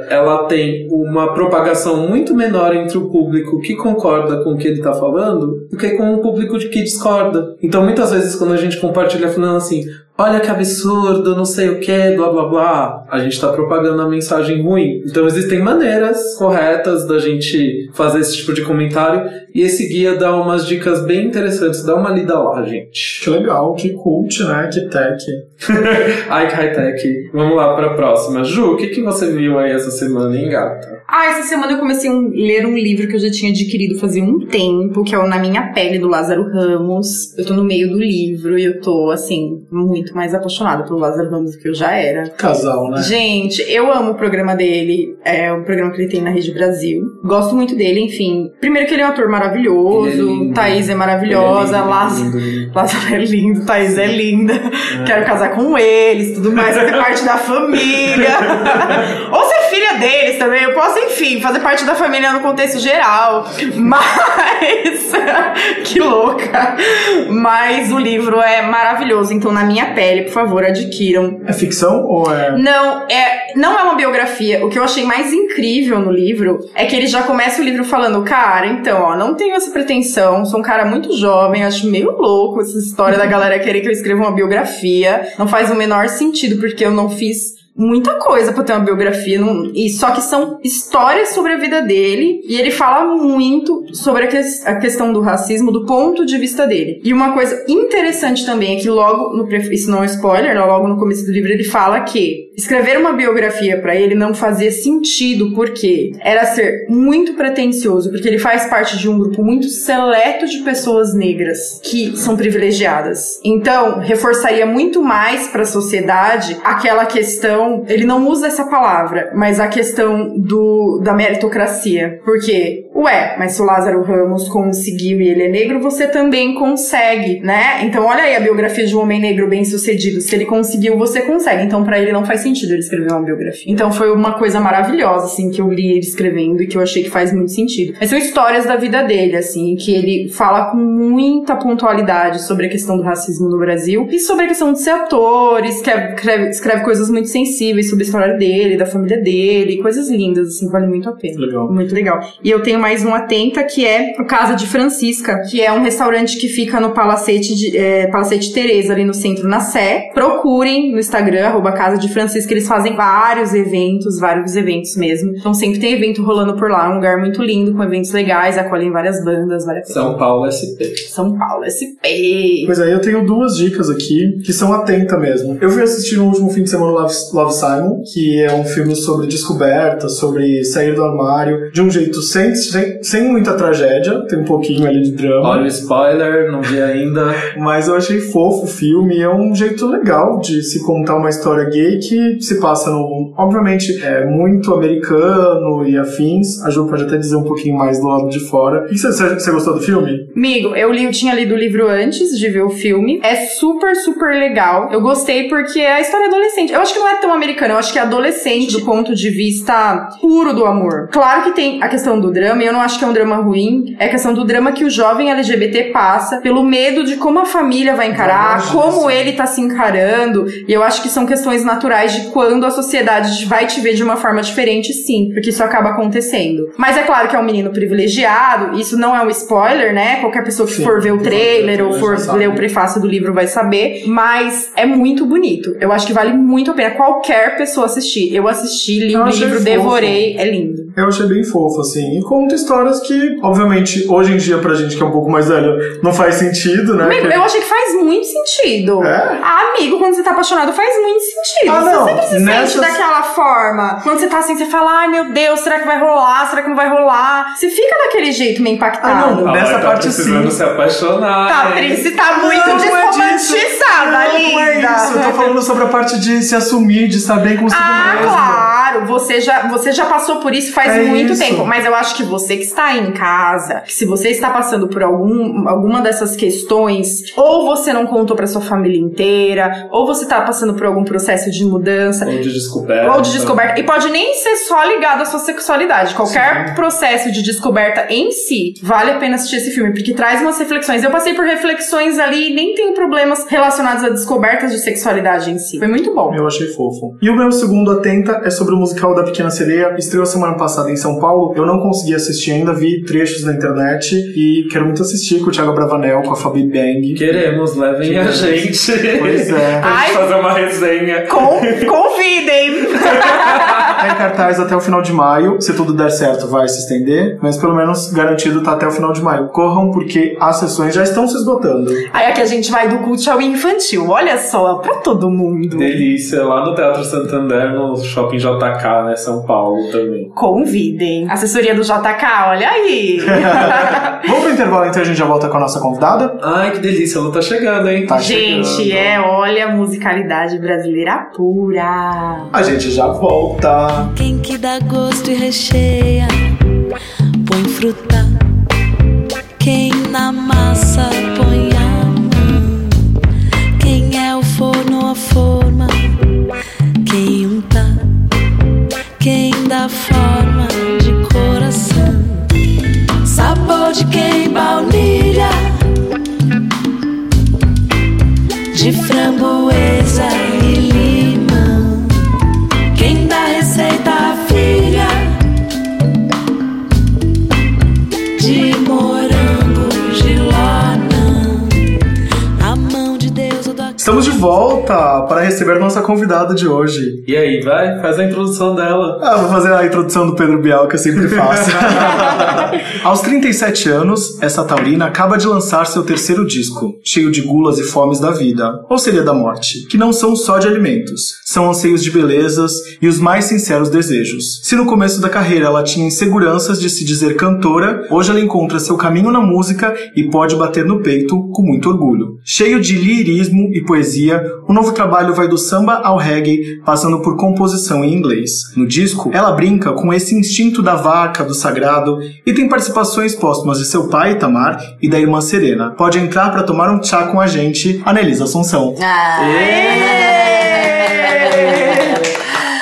ela tem uma propagação muito menor entre o público que concorda com o que ele está falando do que com o público que discorda. Então, muitas vezes, quando a gente compartilha falando assim, olha que absurdo, não sei o que, blá blá blá, a gente está propagando a mensagem ruim. Então, existem maneiras corretas da gente fazer esse tipo de comentário e esse guia dá umas dicas bem interessantes. Dá uma lida lá, gente. Que legal, que cult, né? Que tech. Ai, que high-tech. Vamos lá pra próxima. Ju, o que, que você viu aí essa semana, hein, gata? Ah, essa semana eu comecei a ler um livro que eu já tinha adquirido fazia um tempo, que é o Na Minha Pele, do Lázaro Ramos. Eu tô no meio do livro e eu tô, assim, muito mais apaixonada pelo Lázaro Ramos do que eu já era. Casal, né? Gente, eu amo o programa dele, é o programa que ele tem na Rede Brasil. Gosto muito dele, enfim. Primeiro que ele é um ator maravilhoso, Ele é lindo. Thaís é maravilhosa, Ele é Lázaro. Lázaro é lindo, Thaís é linda. Quero casar com eles, tudo mais, fazer parte da família. Ou ser filha deles também, eu posso, enfim, fazer parte da família no contexto geral. Mas. que louca. Mas o livro é maravilhoso, então na minha pele, por favor, adquiram. É ficção ou é. Não, é, não é uma biografia. O que eu achei mais incrível no livro é que ele já começa o livro falando, cara, então, ó, não tenho essa pretensão, sou um cara muito jovem, acho meio louco essa história da galera querer que eu escreva uma biografia. Não faz o menor sentido, porque eu não fiz muita coisa pra ter uma biografia, não- e só que são histórias sobre a vida dele, e ele fala muito sobre a, ques- a questão do racismo do ponto de vista dele. E uma coisa interessante também é que logo no isso não é spoiler, logo no começo do livro ele fala que escrever uma biografia pra ele não fazia sentido porque era ser muito pretensioso, porque ele faz parte de um grupo muito seleto de pessoas negras que são privilegiadas. Então, reforçaria muito mais pra sociedade aquela questão, ele não usa essa palavra, mas a questão do da meritocracia. Porque, ué, mas se o Lázaro Ramos conseguiu e ele é negro, você também consegue, né? Então, olha aí a biografia de um homem negro bem-sucedido. Se ele conseguiu, você consegue. Então, pra ele não faz sentido ele escrever uma biografia. Então, foi uma coisa maravilhosa, assim, que eu li ele escrevendo e que eu achei que faz muito sentido. Mas são histórias da vida dele, assim, que ele fala com muita pontualidade sobre a questão do racismo no Brasil e sobre a questão de ser ator, escreve, escreve coisas muito sensíveis sobre a história dele, da família dele, coisas lindas, assim, vale muito a pena. Legal. Muito legal. E eu tenho mais um atenta que é o Casa de Francisca, que é um restaurante que fica no Palacete de é, Palacete Teresa, ali no centro, na Sé. Procurem no Instagram, arroba Casa de Francisca, eles fazem vários eventos, vários eventos mesmo. Então sempre tem evento rolando por lá, é um lugar muito lindo, com eventos legais, acolhem várias bandas, pena. São Paulo SP. São Paulo, SP. Pois aí, eu tenho duas dicas aqui que são atenta mesmo. Eu fui assistir no último fim de semana Love, Love Simon, que é um filme sobre descoberta, sobre sair do armário, de um jeito sem, sem, sem muita tragédia, tem um pouquinho ali de drama. Olha o spoiler, não vi ainda. Mas eu achei fofo o filme, e é um jeito legal de se contar uma história gay que se passa no. Obviamente, é muito americano e afins. A Ju pode até dizer um pouquinho mais do lado de fora. E você, você gostou do filme? Amigo, eu li, eu tinha lido o livro antes de ver o filme. É super, super legal. Eu gostei porque é a história adolescente. Eu acho que não é tão americano, eu acho que é adolescente do ponto de vista puro do amor. Claro que tem a questão do drama, e eu não acho que é um drama ruim. É a questão do drama que o jovem LGBT passa, pelo medo de como a família vai encarar, Vai, como sim. ele tá se encarando. E eu acho que são questões naturais de quando a sociedade vai te ver de uma forma diferente, sim, porque isso acaba acontecendo. Mas é claro que é um menino privilegiado, isso não é um spoiler, né? Qualquer pessoa que Sim, for ver o trailer ou for ler o prefácio do livro vai saber, mas é muito bonito. Eu acho que vale muito a pena qualquer pessoa assistir. Eu assisti, li o livro, fofo. devorei, é lindo. Eu achei bem fofo, assim. E conta histórias que, obviamente, hoje em dia, pra gente que é um pouco mais velho, não faz sentido, né? Amigo, Que- eu achei que faz muito sentido. É? Ah, amigo, quando você tá apaixonado, faz muito sentido. Ah, não. Você sempre se Nessas- sente daquela forma. Quando você tá assim, você fala, ai meu Deus, será que vai rolar? Será que não vai rolar? Você fica daquele jeito meio impactado. Ah, não. Ah, Nessa tá parte, precisando sim. se apaixonar. Tá, hein? Pri, você tá muito Não, é desromantizada, Não, linda. não é isso. Eu tô falando sobre a parte de se assumir, de estar bem consigo Ah, mesmo. Claro, você já, você já passou por isso faz É muito isso. tempo. Mas eu acho que você que está aí em casa, que se você está passando por algum, alguma dessas questões, ou você não contou pra sua família inteira, ou você tá passando por algum processo de mudança, Ou de descoberta. ou de descoberta. E pode nem ser só ligado à sua sexualidade. Qualquer processo de descoberta em si, vale a pena assistir esse filme, porque traz umas reflexões. Eu passei por reflexões ali e nem tenho problemas relacionados a descobertas de sexualidade em si. Foi muito bom. Eu achei fofo. E o meu segundo Atenta é sobre o musical da Pequena Sereia. Estreou semana passada em São Paulo. Eu não consegui assistir ainda, vi trechos na internet e quero muito assistir com o Thiago Bravanel, com a Fabi Bang. Queremos, levem a gente. Pois é. pra Ai. gente fazer uma resenha. Com, convidem! Tá em cartaz até o final de maio. Se tudo der certo, vai se estender. Mas pelo menos garantido tá até o final de maio. Corram, porque as sessões já estão se esgotando. Aí aqui a gente vai do cult ao infantil. Olha só, pra todo mundo. Delícia, lá no Teatro Santander, no Shopping JK, né? São Paulo também. Convidem. Assessoria do JK, olha aí. Vamos pro intervalo então a gente já volta com a nossa convidada? Ai, que delícia, ela tá chegando, hein? Tá gente, chegando. é, olha, musicalidade brasileira pura. A gente já volta. Quem que dá gosto e recheia, põe fruta. Quem na massa põe a mão. Quem é o forno ou a forma. Quem dá forma de coração. Sabor de quem baunilha. De framboesa e limão. Estamos de volta para receber nossa convidada de hoje. E aí, vai? Faz a introdução dela. Ah, vou fazer a introdução do Pedro Bial, que eu sempre faço. Aos 37 anos, essa taurina acaba de lançar seu terceiro disco, cheio de gulas e fomes da vida, ou seria da morte, que não são só de alimentos, são anseios de belezas e os mais sinceros desejos. Se no começo da carreira ela tinha inseguranças de se dizer cantora, hoje ela encontra seu caminho na música e pode bater no peito com muito orgulho. Cheio de lirismo e poesia, o novo trabalho vai do samba ao reggae, passando por composição em inglês. No disco, ela brinca com esse instinto da vaca, do sagrado, e tem participações póstumas de seu pai, Tamar, e da irmã Serena. Pode entrar para tomar um chá com a gente, Anelisa Assunção.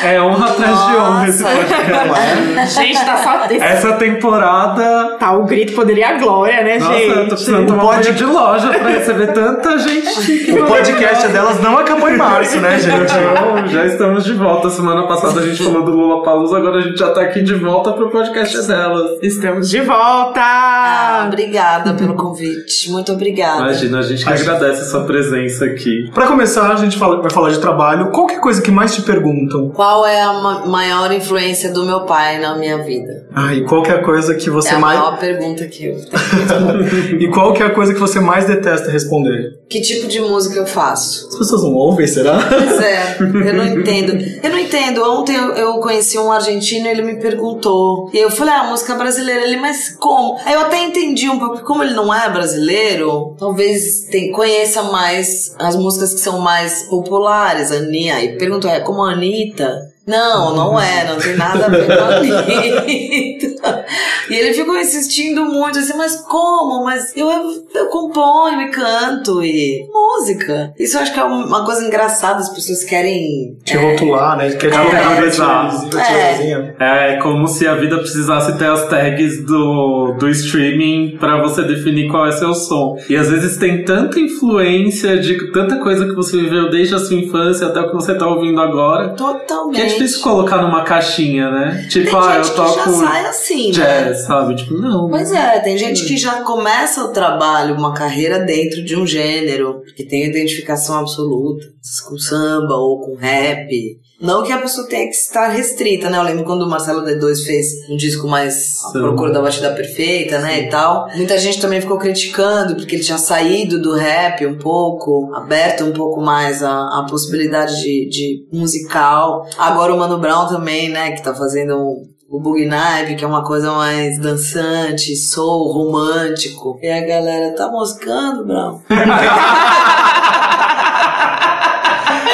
É honra atrás de honra esse podcast. Gente, tá só. esse- Essa temporada. Tá, o grito poderia a glória, né, Nossa, gente? eu tô precisando tomar Pode- de loja pra receber tanta gente. O podcast delas não acabou em março, né, gente? Então, já estamos de volta. Semana passada a gente falou do Lula Palusa, agora a gente já tá aqui de volta pro podcast delas. Estamos de volta! Ah, obrigada pelo convite. Muito obrigada. Imagina, a gente que agradece a sua presença aqui. Pra começar, a gente fala- vai falar de trabalho. Qual que é a coisa que mais te perguntam? Qual é a ma- maior influência do meu pai na minha vida? Ah, e qual que é a coisa que É você a mais... maior pergunta que eu tenho. E qual que é a coisa que você mais detesta responder? Que tipo de música eu faço? As pessoas não ouvem, será? Pois é, eu não entendo. Eu não entendo. Ontem eu, eu conheci um argentino e ele me perguntou. E eu falei, ah, música brasileira. Ele, mas como? Aí eu até entendi um pouco, como ele não é brasileiro, talvez tem, conheça mais as músicas que são mais populares. A Anitta. Aí perguntou, é como a Anitta? the Não, não é, não tem nada a ver com a. E ele ficou insistindo muito, assim, mas como? Mas eu, eu componho e canto e música. Isso eu acho que é uma coisa engraçada, as pessoas querem. Te rotular, né? Quer colocar uma Exato. tirazinha. É como se a vida precisasse ter as tags do, do streaming pra você definir qual é seu som. E às vezes tem tanta influência de tanta coisa que você viveu desde a sua infância até o que você tá ouvindo agora. Totalmente. É difícil colocar numa caixinha, né? Tipo, Tem ah, eu toco que já sai assim, jazz. é, sabe? Tipo, não. Pois é, tem gente que já começa o trabalho, uma carreira dentro de um gênero, que tem identificação absoluta, com samba ou com rap. Não que a pessoa tenha que estar restrita, né? Eu lembro quando o Marcelo D2 fez um disco mais à Sim. procura da batida perfeita, né? E tal. Muita gente também ficou criticando, porque ele tinha saído do rap um pouco, aberto um pouco mais a, a possibilidade de, de musical. Agora o Mano Brown também, né? Que tá fazendo um, o Boogie Night, que é uma coisa mais dançante, soul, romântico. E a galera tá moscando, Brown.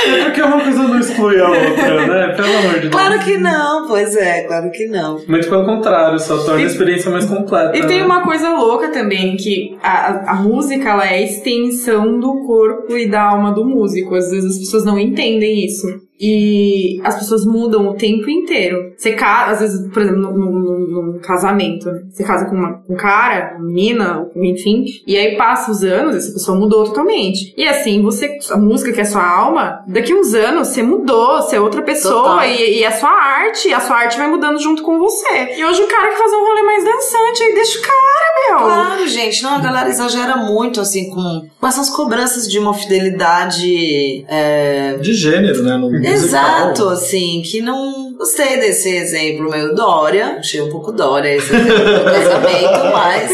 É porque uma coisa não exclui a outra, né? Pelo amor de Deus. Claro que não, pois é, claro que não. Muito pelo contrário, só torna E- a experiência mais completa. E tem né? uma coisa louca também, que a, a- a música ela é a extensão do corpo e da alma do músico. Às vezes as pessoas não entendem isso. E as pessoas mudam o tempo inteiro. Você casa, às vezes, por exemplo, num, num- num casamento, né? você casa com, uma, com um cara, uma menina, enfim, e aí passa os anos, essa pessoa mudou totalmente. E assim, você, a música que é sua alma, daqui uns anos você mudou, você é outra pessoa, e, e a sua arte, a sua arte vai mudando junto com você. E hoje o cara quer fazer um rolê mais dançante, aí deixa o cara, meu. Claro, gente, não, a galera exagera muito, assim, com, com essas cobranças de uma fidelidade. é, De gênero, né? No musical. Exato, assim, que não gostei desse exemplo meio Dória. Achei um pouco Dória esse exemplo do casamento, mas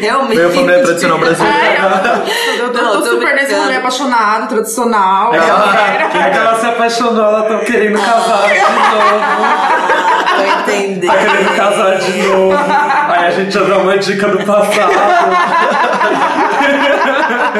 realmente. Meio família tradicional brasileira. É, eu, eu, eu Não, tô tô super nesse rolê apaixonado, tradicional. Aquela, é, que aquela se apaixonou, ela tá querendo casar de novo. Tô entendendo. Tá querendo casar de novo. Aí a gente já dá uma dica do passado.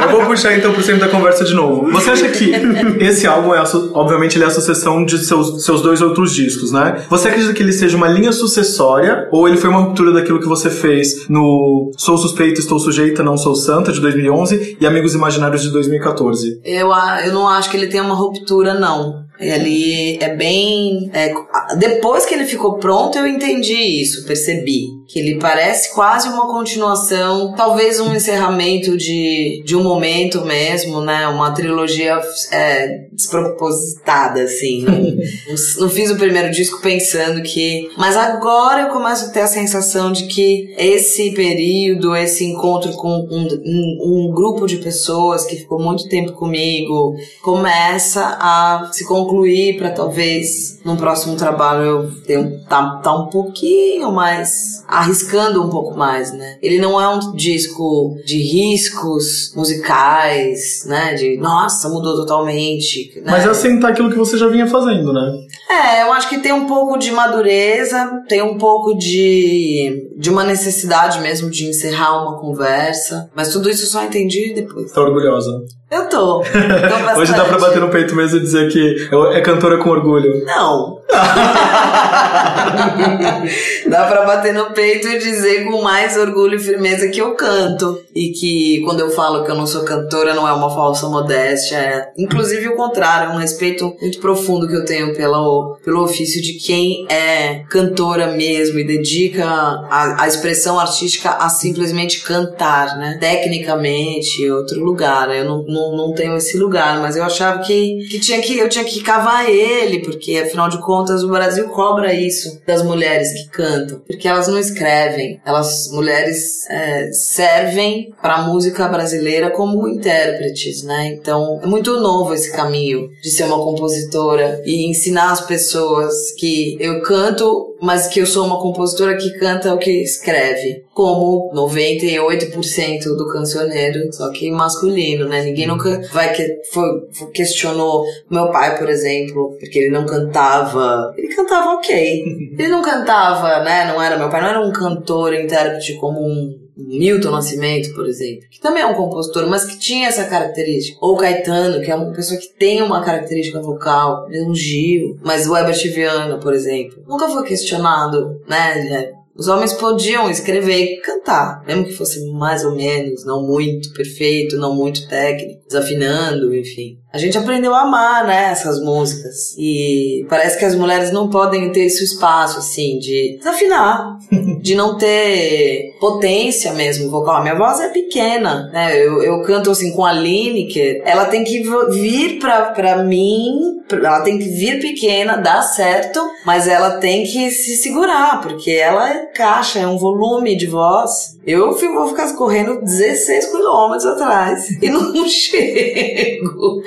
Eu vou puxar então pro centro da conversa de novo. Você acha que esse álbum é, obviamente, ele é a sucessão de seus, seus dois outros discos, né? Você acredita que ele seja uma linha sucessória ou ele foi uma ruptura daquilo que você fez no Sou Suspeita, Estou Sujeita, Não Sou Santa, de 2011 e Amigos Imaginários, de 2014? Eu, eu não acho que ele tenha uma ruptura, não. Ele é bem. é, depois que ele ficou pronto, eu entendi isso, percebi. Que ele parece quase uma continuação, talvez um encerramento de, de um momento mesmo, né? Uma trilogia é, despropositada, assim. Não, não, fiz o primeiro disco pensando que. Mas agora eu começo a ter a sensação de que esse período, esse encontro com um, um, um grupo de pessoas que ficou muito tempo comigo, começa a se concluir para talvez num próximo trabalho eu um, tá, tá um pouquinho mais arriscando um pouco mais, né? Ele não é um disco de riscos musicais, né? De nossa, mudou totalmente. Né? Mas é assentar aquilo que você já vinha fazendo, né? É, eu acho que tem um pouco de madureza, tem um pouco de, de uma necessidade mesmo de encerrar uma conversa. Mas tudo isso eu só entendi depois. Tá orgulhosa. Eu tô. tô Hoje dá pra bater no peito mesmo e dizer que é cantora com orgulho. Não. Dá pra bater no peito e dizer com mais orgulho e firmeza que eu canto. E que quando eu falo que eu não sou cantora, não é uma falsa modéstia. É, inclusive o contrário, é um respeito muito profundo que eu tenho pelo, pelo ofício de quem é cantora mesmo e dedica a, a expressão artística a simplesmente cantar, né? Tecnicamente, outro lugar. Eu não, não, não tenho esse lugar, mas eu achava que, que, tinha que eu tinha que cavar ele, porque afinal de contas o Brasil cobra isso das mulheres que cantam, porque elas não escrevem, elas mulheres é, servem para a música brasileira como intérpretes, né? Então é muito novo esse caminho de ser uma compositora e ensinar as pessoas que eu canto, mas que eu sou uma compositora que canta o que escreve, como 98% do cancioneiro, só que masculino, né? Ninguém nunca vai que foi, foi- questionou meu pai, por exemplo, porque ele não cantava. Ele cantava ok. Ele não cantava, né? Não era meu pai, não era um cantor, intérprete como um Milton Nascimento, por exemplo, que também é um compositor, mas que tinha essa característica. Ou Caetano, que é uma pessoa que tem uma característica vocal, mesmo Gil, mas o Herbert Viana, por exemplo, nunca foi questionado, né? Os homens podiam escrever e cantar, mesmo que fosse mais ou menos, não muito perfeito, não muito técnico, desafinando, enfim. A gente aprendeu a amar, né, essas músicas. E parece que as mulheres não podem ter esse espaço, assim, de desafinar, de não ter potência mesmo vocal. Minha voz é pequena, né? Eu, eu canto assim com a Lineker, ela tem que vir pra, pra mim ela tem que vir pequena, dá certo, mas ela tem que se segurar, porque ela é caixa, é um volume de voz. Eu vou ficar correndo 16 quilômetros atrás e não chego.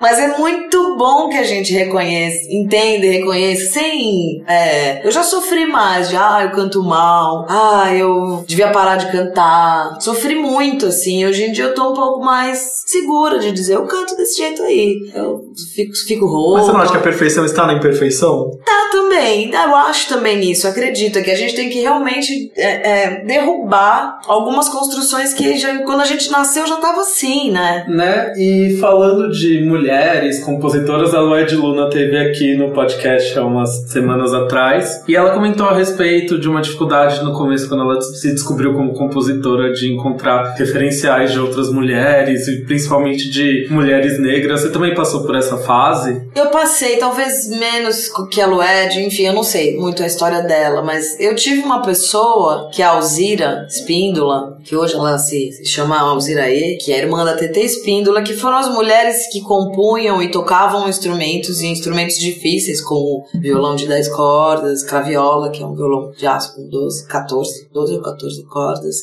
Mas é muito bom que a gente reconheça, entenda e reconheça, sem. é, eu já sofri mais, de ah, eu canto mal, ah, eu devia parar de cantar. Sofri muito, assim. Hoje em dia eu tô um pouco mais segura de dizer, eu canto desse jeito aí. Eu fico, fico Mas você não acha que a perfeição está na imperfeição? Tá também, eu acho também nisso, acredito que a gente tem que realmente é, é, derrubar algumas construções que já, quando a gente nasceu já tava assim, né? Né? E falando de mulheres compositoras, a Lued Luna teve aqui no podcast há umas semanas atrás e ela comentou a respeito de uma dificuldade no começo, quando ela se descobriu como compositora, de encontrar referenciais de outras mulheres e principalmente de mulheres negras. Você também passou por essa fase? Eu passei, talvez menos que a Lued, enfim, eu não sei muito a história dela, mas eu tive uma pessoa, que é a Alzira Espíndola, que hoje ela se, chama Alzira E, que é irmã da TT Espíndola, que foram as mulheres que compunham e tocavam instrumentos, e instrumentos difíceis, como violão de 10 cordas, craviola, que é um violão de aço com 12, 14, 12 ou 14 cordas.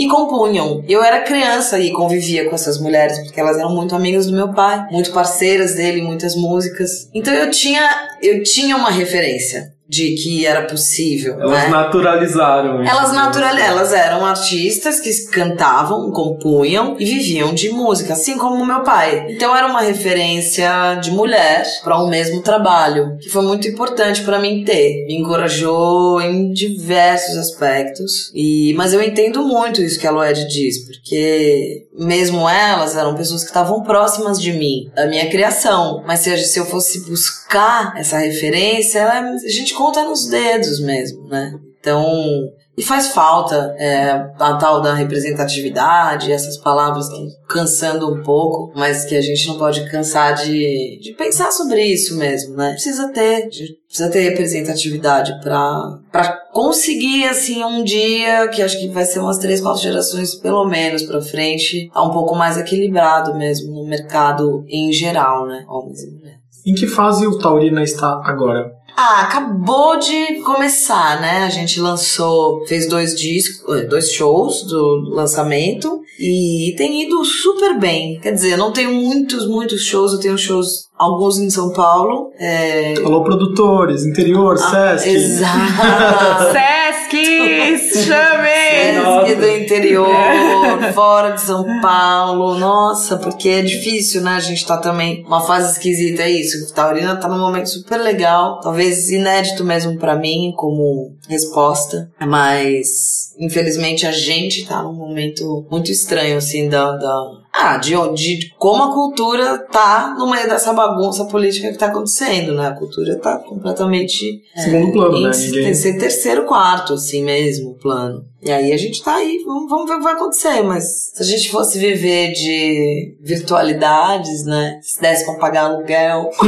E compunham. Eu era criança e convivia com essas mulheres, porque elas eram muito amigas do meu pai, muito parceiras dele muitas músicas. Então eu tinha, eu tinha uma referência de que era possível. Elas né? naturalizaram. isso. Elas natural, elas eram artistas que cantavam, compunham e viviam de música, assim como o meu pai. Então era uma referência de mulher para um mesmo trabalho, que foi muito importante para mim ter. Me encorajou em diversos aspectos. E mas eu entendo muito isso que a Loed diz, porque mesmo elas eram pessoas que estavam próximas de mim, da minha criação. Mas se, se eu fosse buscar essa referência, ela- a gente conta nos dedos mesmo, né? Então, e faz falta é, a tal da representatividade, essas palavras que cansando um pouco, mas que a gente não pode cansar de, de pensar sobre isso mesmo, né? Precisa ter, precisa ter representatividade para conseguir assim um dia que acho que vai ser umas três, quatro gerações pelo menos pra frente, tá um pouco mais equilibrado mesmo no mercado em geral, né? Homens e mulheres. Em que fase o Taurina está agora? Ah, acabou de começar, né? A gente lançou, fez dois discos, eh, dois shows do lançamento e tem ido super bem. Quer dizer, eu não tenho muitos, muitos shows, eu tenho shows, alguns em São Paulo. É... Alô, produtores, interior, Ah, Sesc. Exato. Sesc, chame! Sesc do interior, fora de São Paulo. Nossa, porque é difícil, né? A gente tá também uma fase esquisita, é isso. Taurina tá num momento super legal, talvez inédito mesmo pra mim como resposta, mas infelizmente a gente tá num momento muito estranho, assim, da. da ah, de, de como a cultura tá no meio dessa bagunça política que tá acontecendo, né? A cultura tá completamente Segundo plano, em né? Ninguém... ser terceiro, quarto, assim mesmo, o plano. E aí a gente tá aí, vamos, vamos ver o que vai acontecer, mas se a gente fosse viver de virtualidades, né? Se desse pra pagar aluguel.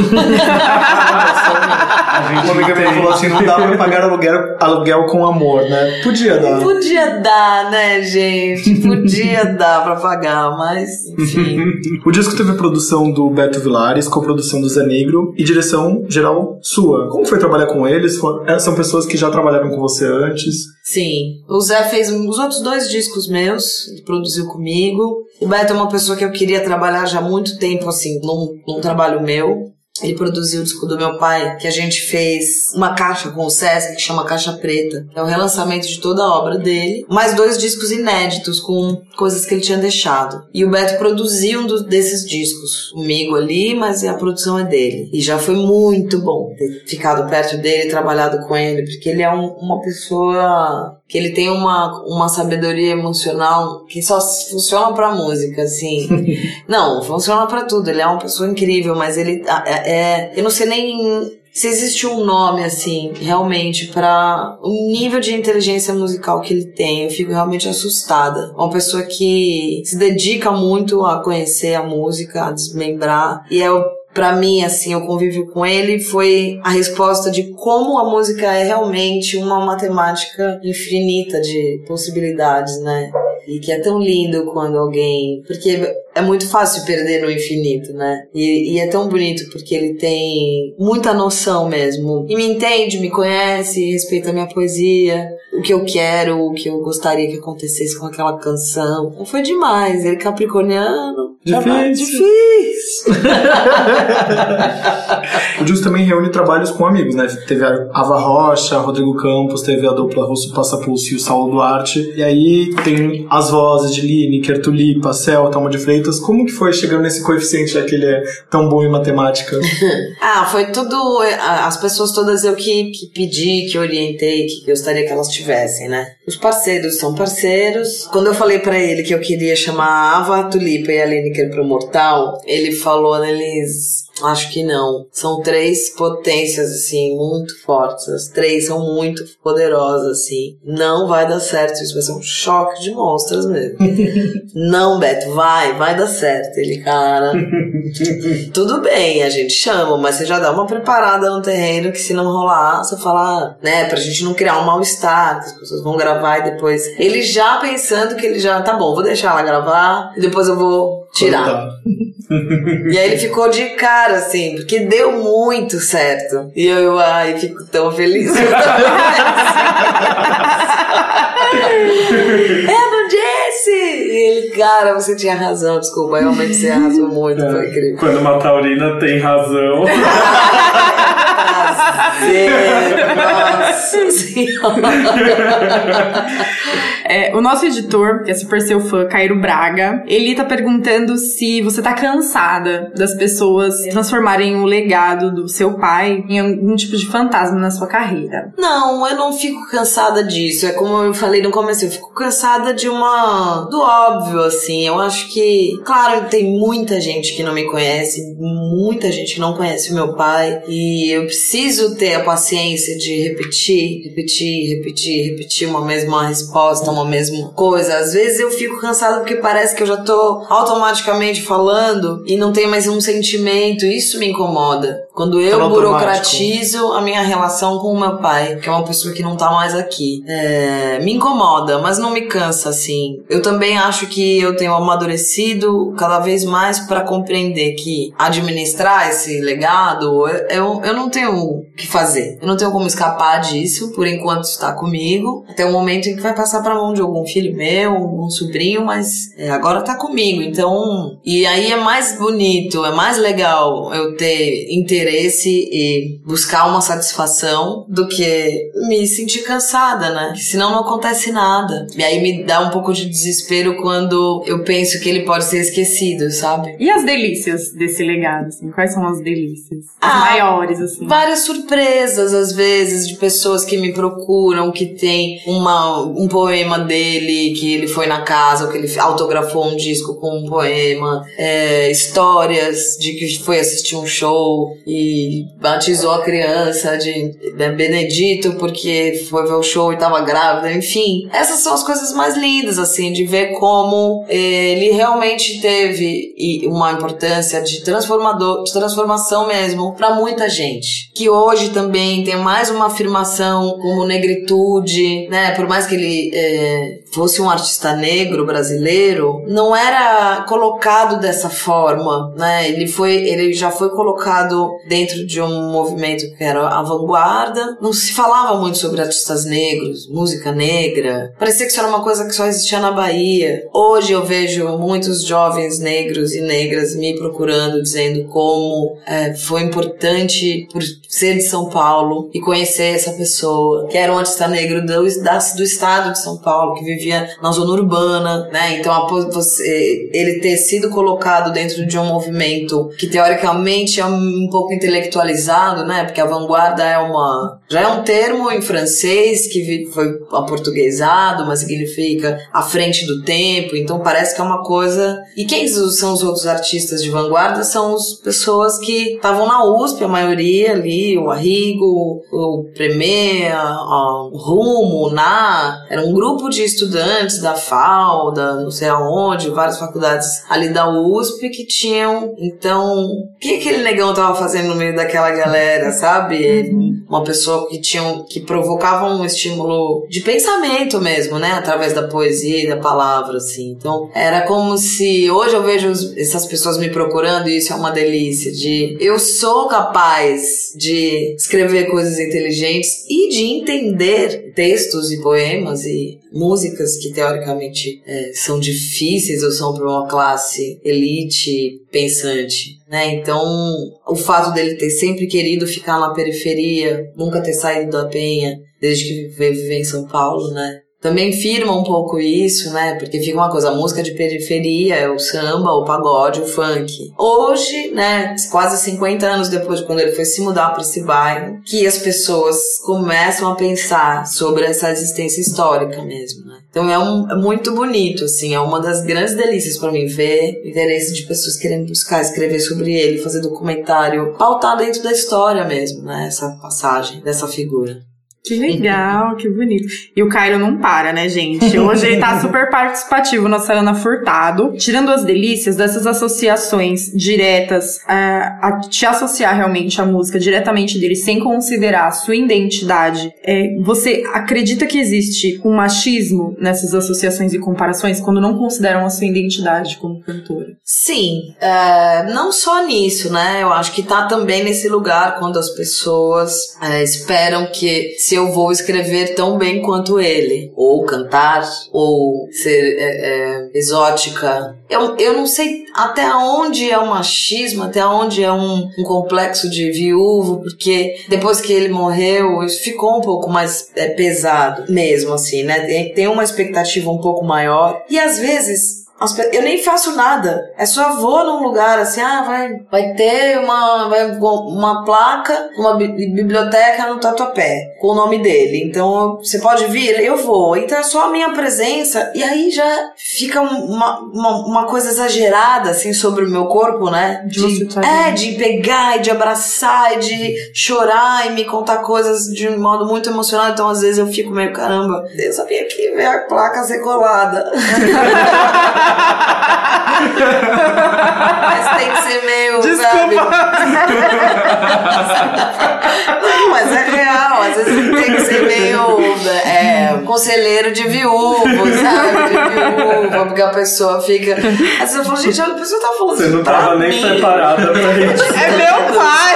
Uma amiga minha falou assim, não dá pra pagar aluguel, aluguel com amor, né? Podia dar. Podia dar, né, gente? Podia dar pra pagar, mas enfim. O disco teve produção do Beto Vilares, coprodução do Zé Negro e direção geral sua. Como foi trabalhar com eles? É, São pessoas que já trabalharam com você antes. Sim. O Zé fez os outros dois discos meus, ele produziu comigo. O Beto é uma pessoa que eu queria trabalhar já há muito tempo, assim, num, num trabalho meu. Ele produziu o disco do meu pai, que a gente fez uma caixa com o Sesc, que chama Caixa Preta. É o relançamento de toda a obra dele. Mais dois discos inéditos, com coisas que ele tinha deixado. E o Beto produziu um desses discos comigo ali, mas a produção é dele. E já foi muito bom ter ficado perto dele, trabalhado com ele, porque ele é um- uma pessoa que ele tem uma, uma sabedoria emocional que só funciona pra música, assim. Não, funciona pra tudo. Ele é uma pessoa incrível, mas ele é, é- eu não sei nem se existe um nome assim, realmente pra o nível de inteligência musical que ele tem. Eu fico realmente assustada. Uma pessoa que se dedica muito a conhecer a música, a desmembrar e é o Pra mim, assim, o convívio com ele foi a resposta de como a música é realmente uma matemática infinita de possibilidades, né? e que é tão lindo quando alguém. Porque é muito fácil perder no infinito, né? E, e é tão bonito porque ele tem muita noção mesmo. E me entende, me conhece, respeita a minha poesia, o que eu quero, o que eu gostaria que acontecesse com aquela canção. Foi demais. Ele capricorniano. Difícil. Difícil. O Jus também reúne trabalhos com amigos, né? Teve a Ava Rocha, Rodrigo Campos, teve a dupla Russo Passapulso e o Saulo Duarte. E aí tem as vozes de Lineker, Tulipa, Cel, Thalma de Freitas. Como que foi chegando nesse coeficiente, já que ele é tão bom em matemática? Ah, foi tudo. As pessoas todas eu que, que pedi, que orientei, que gostaria que elas tivessem, né? Os parceiros são parceiros. Quando eu falei pra ele que eu queria chamar a Ava, a Tulipa e a Lineker pro Mortal, ele falou neles. Acho que não. São três potências, assim, muito fortes. As três são muito poderosas, assim. Não vai dar certo. Isso vai ser um choque de monstros mesmo. não, Beto, vai, vai dar certo. Ele, cara. Tudo bem, a gente chama, mas você já dá uma preparada no terreno que se não rolar, você fala, né, pra gente não criar um mal-estar, que as pessoas vão gravar e depois. Ele já pensando que ele já, tá bom, vou deixar ela gravar e depois eu vou tirar. Tá. E aí ele ficou de cara, assim, porque deu muito certo. E eu, ai, fico tão feliz. eu não disse! E ele, cara, você tinha razão, desculpa, realmente você arrasou muito, foi incrível. Quando uma taurina tem razão. Prazer, nossa senhora. É, o nosso editor, que é super seu fã, Cairo Braga, ele tá perguntando se você tá cansada das pessoas transformarem o legado do seu pai em algum tipo de fantasma na sua carreira. Não, eu não fico cansada disso. É como eu falei no começo, eu fico cansada de uma. do óbvio, assim. Eu acho que. Claro, tem muita gente que não me conhece, muita gente que não conhece o meu pai. E eu preciso ter a paciência de repetir, repetir, repetir, repetir uma mesma resposta, uma mesma coisa. Às vezes eu fico cansada porque parece que eu já tô automaticamente falando e não tem mais um sentimento. Isso me incomoda. Quando eu automático. burocratizo a minha relação com o meu pai, que é uma pessoa que não tá mais aqui. É, me incomoda, mas não me cansa, assim. Eu também acho que eu tenho amadurecido cada vez mais pra compreender que administrar esse legado, eu, eu, eu não tenho o que fazer. Eu não tenho como escapar disso, por enquanto está comigo. Até o momento em que vai passar pra de algum filho meu, algum sobrinho, mas é, agora tá comigo. Então, e aí é mais bonito, é mais legal eu ter interesse e buscar uma satisfação do que me sentir cansada, né? Senão não acontece nada. E aí me dá um pouco de desespero quando eu penso que ele pode ser esquecido, sabe? E as delícias desse legado, assim? Quais são as delícias? As Ah, maiores, assim. Várias surpresas, às vezes, de pessoas que me procuram, que tem uma, um poema dele, que ele foi na casa, que ele autografou um disco com um poema. É, histórias de que foi assistir um show e batizou a criança de né, Benedito porque foi ver o show e tava grávida. Enfim, essas são as coisas mais lindas, assim, de ver como ele realmente teve uma importância de transformador, de transformação mesmo para muita gente. Que hoje também tem mais uma afirmação como negritude, né? Por mais que ele é, fosse um artista negro brasileiro, não era colocado dessa forma, né? Ele foi, ele já foi colocado dentro de um movimento que era a vanguarda. Não se falava muito sobre artistas negros, música negra. Parecia que isso era uma coisa que só existia na Bahia. Hoje eu vejo muitos jovens negros e negras me procurando dizendo como é, foi importante por ser de São Paulo e conhecer essa pessoa, que era um artista negro do, do estado de São Paulo, que vivia na zona urbana, né? Então a pos- você, ele ter sido colocado dentro de um movimento que teoricamente é um, pouco intelectualizado, né? Porque a vanguarda é uma já é um termo em francês que foi aportuguesado, mas significa à frente do tempo. Então parece que é uma coisa. E quem são os outros artistas de vanguarda? São as pessoas que estavam na USP, a maioria ali, o Arrigo, o a- a Rumo, Na, era um grupo de estudantes da FAO, da não sei aonde, várias faculdades ali da USP que tinham. Então, o que aquele negão tava fazendo no meio daquela galera, sabe? Uma pessoa que tinha, que provocava um estímulo de pensamento mesmo, né? Através da poesia e da palavra, assim. Então, era como se hoje eu vejo essas pessoas me procurando e isso é uma delícia de eu sou capaz de escrever coisas inteligentes e de entender textos e poemas e músicas que teoricamente eh, são difíceis ou são para uma classe elite pensante, né? Então, o fato dele ter sempre querido ficar na periferia, nunca ter saído da Penha, desde que viver em São Paulo, né? Também firma um pouco isso, né? Porque fica uma coisa, a música de periferia é o samba, o pagode, o funk. Hoje, né, quase 50 anos depois de quando ele foi se mudar para esse bairro, que as pessoas começam a pensar sobre essa existência histórica mesmo, né? Então é, um, é muito bonito, assim, é uma das grandes delícias para mim ver o interesse de pessoas querendo buscar escrever sobre ele, fazer documentário, pautar dentro da história mesmo, né? Essa passagem dessa figura. Que legal, que bonito. E o Cairo não para, né, gente? Hoje ele tá super participativo, nossa Ana Furtado. Tirando as delícias dessas associações diretas, a, a te associar realmente à música diretamente dele, sem considerar a sua identidade, é, você acredita que existe um machismo nessas associações e comparações quando não consideram a sua identidade como cantora? Sim, é, não só nisso, né? Eu acho que tá também nesse lugar quando as pessoas é, esperam que se eu vou escrever tão bem quanto ele, ou cantar, ou ser é, é, exótica. Eu, eu não sei até onde é um machismo, até onde é um, um complexo de viúvo, porque depois que ele morreu, isso ficou um pouco mais é, pesado mesmo, assim, né? Tem, uma expectativa um pouco maior. E às vezes Eu nem faço nada. É só vou num lugar assim, ah, vai, vai ter uma, vai, uma placa, uma bi- biblioteca no Tatuapé, com o nome dele. Então, você pode vir? Eu vou. Então é só a minha presença. E aí já fica um- uma, uma, uma coisa exagerada, assim, sobre o meu corpo, né? De tá é, de pegar e de abraçar e de chorar e me contar coisas de um modo muito emocional. Então, às vezes, eu fico meio, caramba, eu vim aqui ver a placa ser colada. Mas tem que ser meio, sabe? Não, mas é real. Às vezes tem que ser meio é, conselheiro de viúvo, sabe? De viúva, porque a pessoa fica. Às vezes eu falo, gente, a pessoa tá falando Você não tava nem mim. preparada pra isso. É meu pai!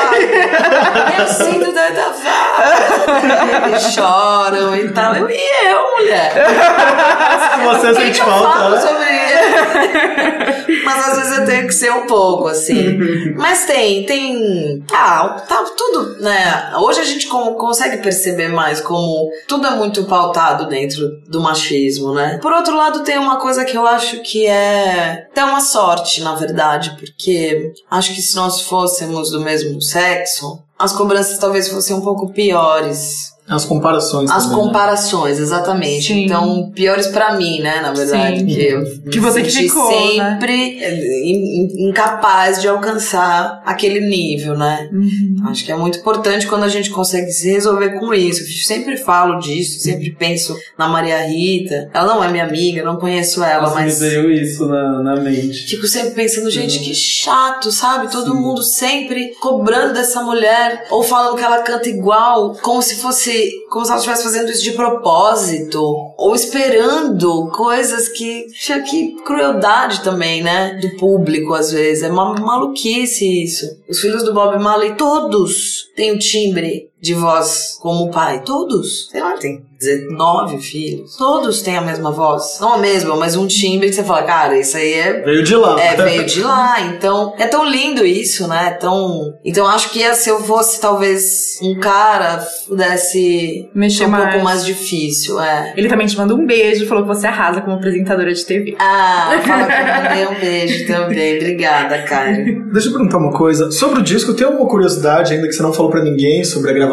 Eu sinto da da choram e tal. Eu, e eu, mulher? Você sente falta, né? sobre isso? Mas às vezes eu tenho que ser um pouco, assim. Mas tem, tem. Ah, tá tudo, né? Hoje a gente com- consegue perceber mais como tudo é muito pautado dentro do machismo, né? Por outro lado, tem uma coisa que eu acho que é até uma sorte, na verdade, porque acho que se nós fôssemos do mesmo sexo, as cobranças talvez fossem um pouco piores. As comparações As também, né? comparações, exatamente. Sim. Então, piores pra mim, né, na verdade. Sim. Que, eu Que você que ficou, né? sempre in- incapaz de alcançar aquele nível, né? Uhum. Acho que é muito importante quando a gente consegue se resolver com isso. Eu sempre falo disso, sempre penso na Maria Rita. Ela não é minha amiga, eu não conheço ela, Nossa, mas me veio isso na, na mente. Fico sempre pensando, gente, que chato, sabe? Todo mundo sempre cobrando dessa mulher, ou falando que ela canta igual, como se fosse, como se ela estivesse fazendo isso de propósito, ou esperando coisas que. Tinha que crueldade também, né? Do público, às vezes. É uma maluquice isso. Os filhos do Bob Marley, todos têm o timbre de voz como o pai. Todos. Sei lá, tem 19 filhos. Todos têm a mesma voz. Não a mesma, mas um timbre que você fala, cara, isso aí é Veio de lá. é, veio de lá, então é tão lindo isso, né? Tão... Então acho que se eu fosse talvez um cara, pudesse Mexer um mais. pouco mais difícil, é. Ele também te manda um beijo, falou que você arrasa como apresentadora de TV. Ah, fala que eu mandei um beijo também. Obrigada, cara. Deixa eu perguntar uma coisa. Sobre o disco, tem alguma curiosidade ainda que você não falou pra ninguém sobre a gravação,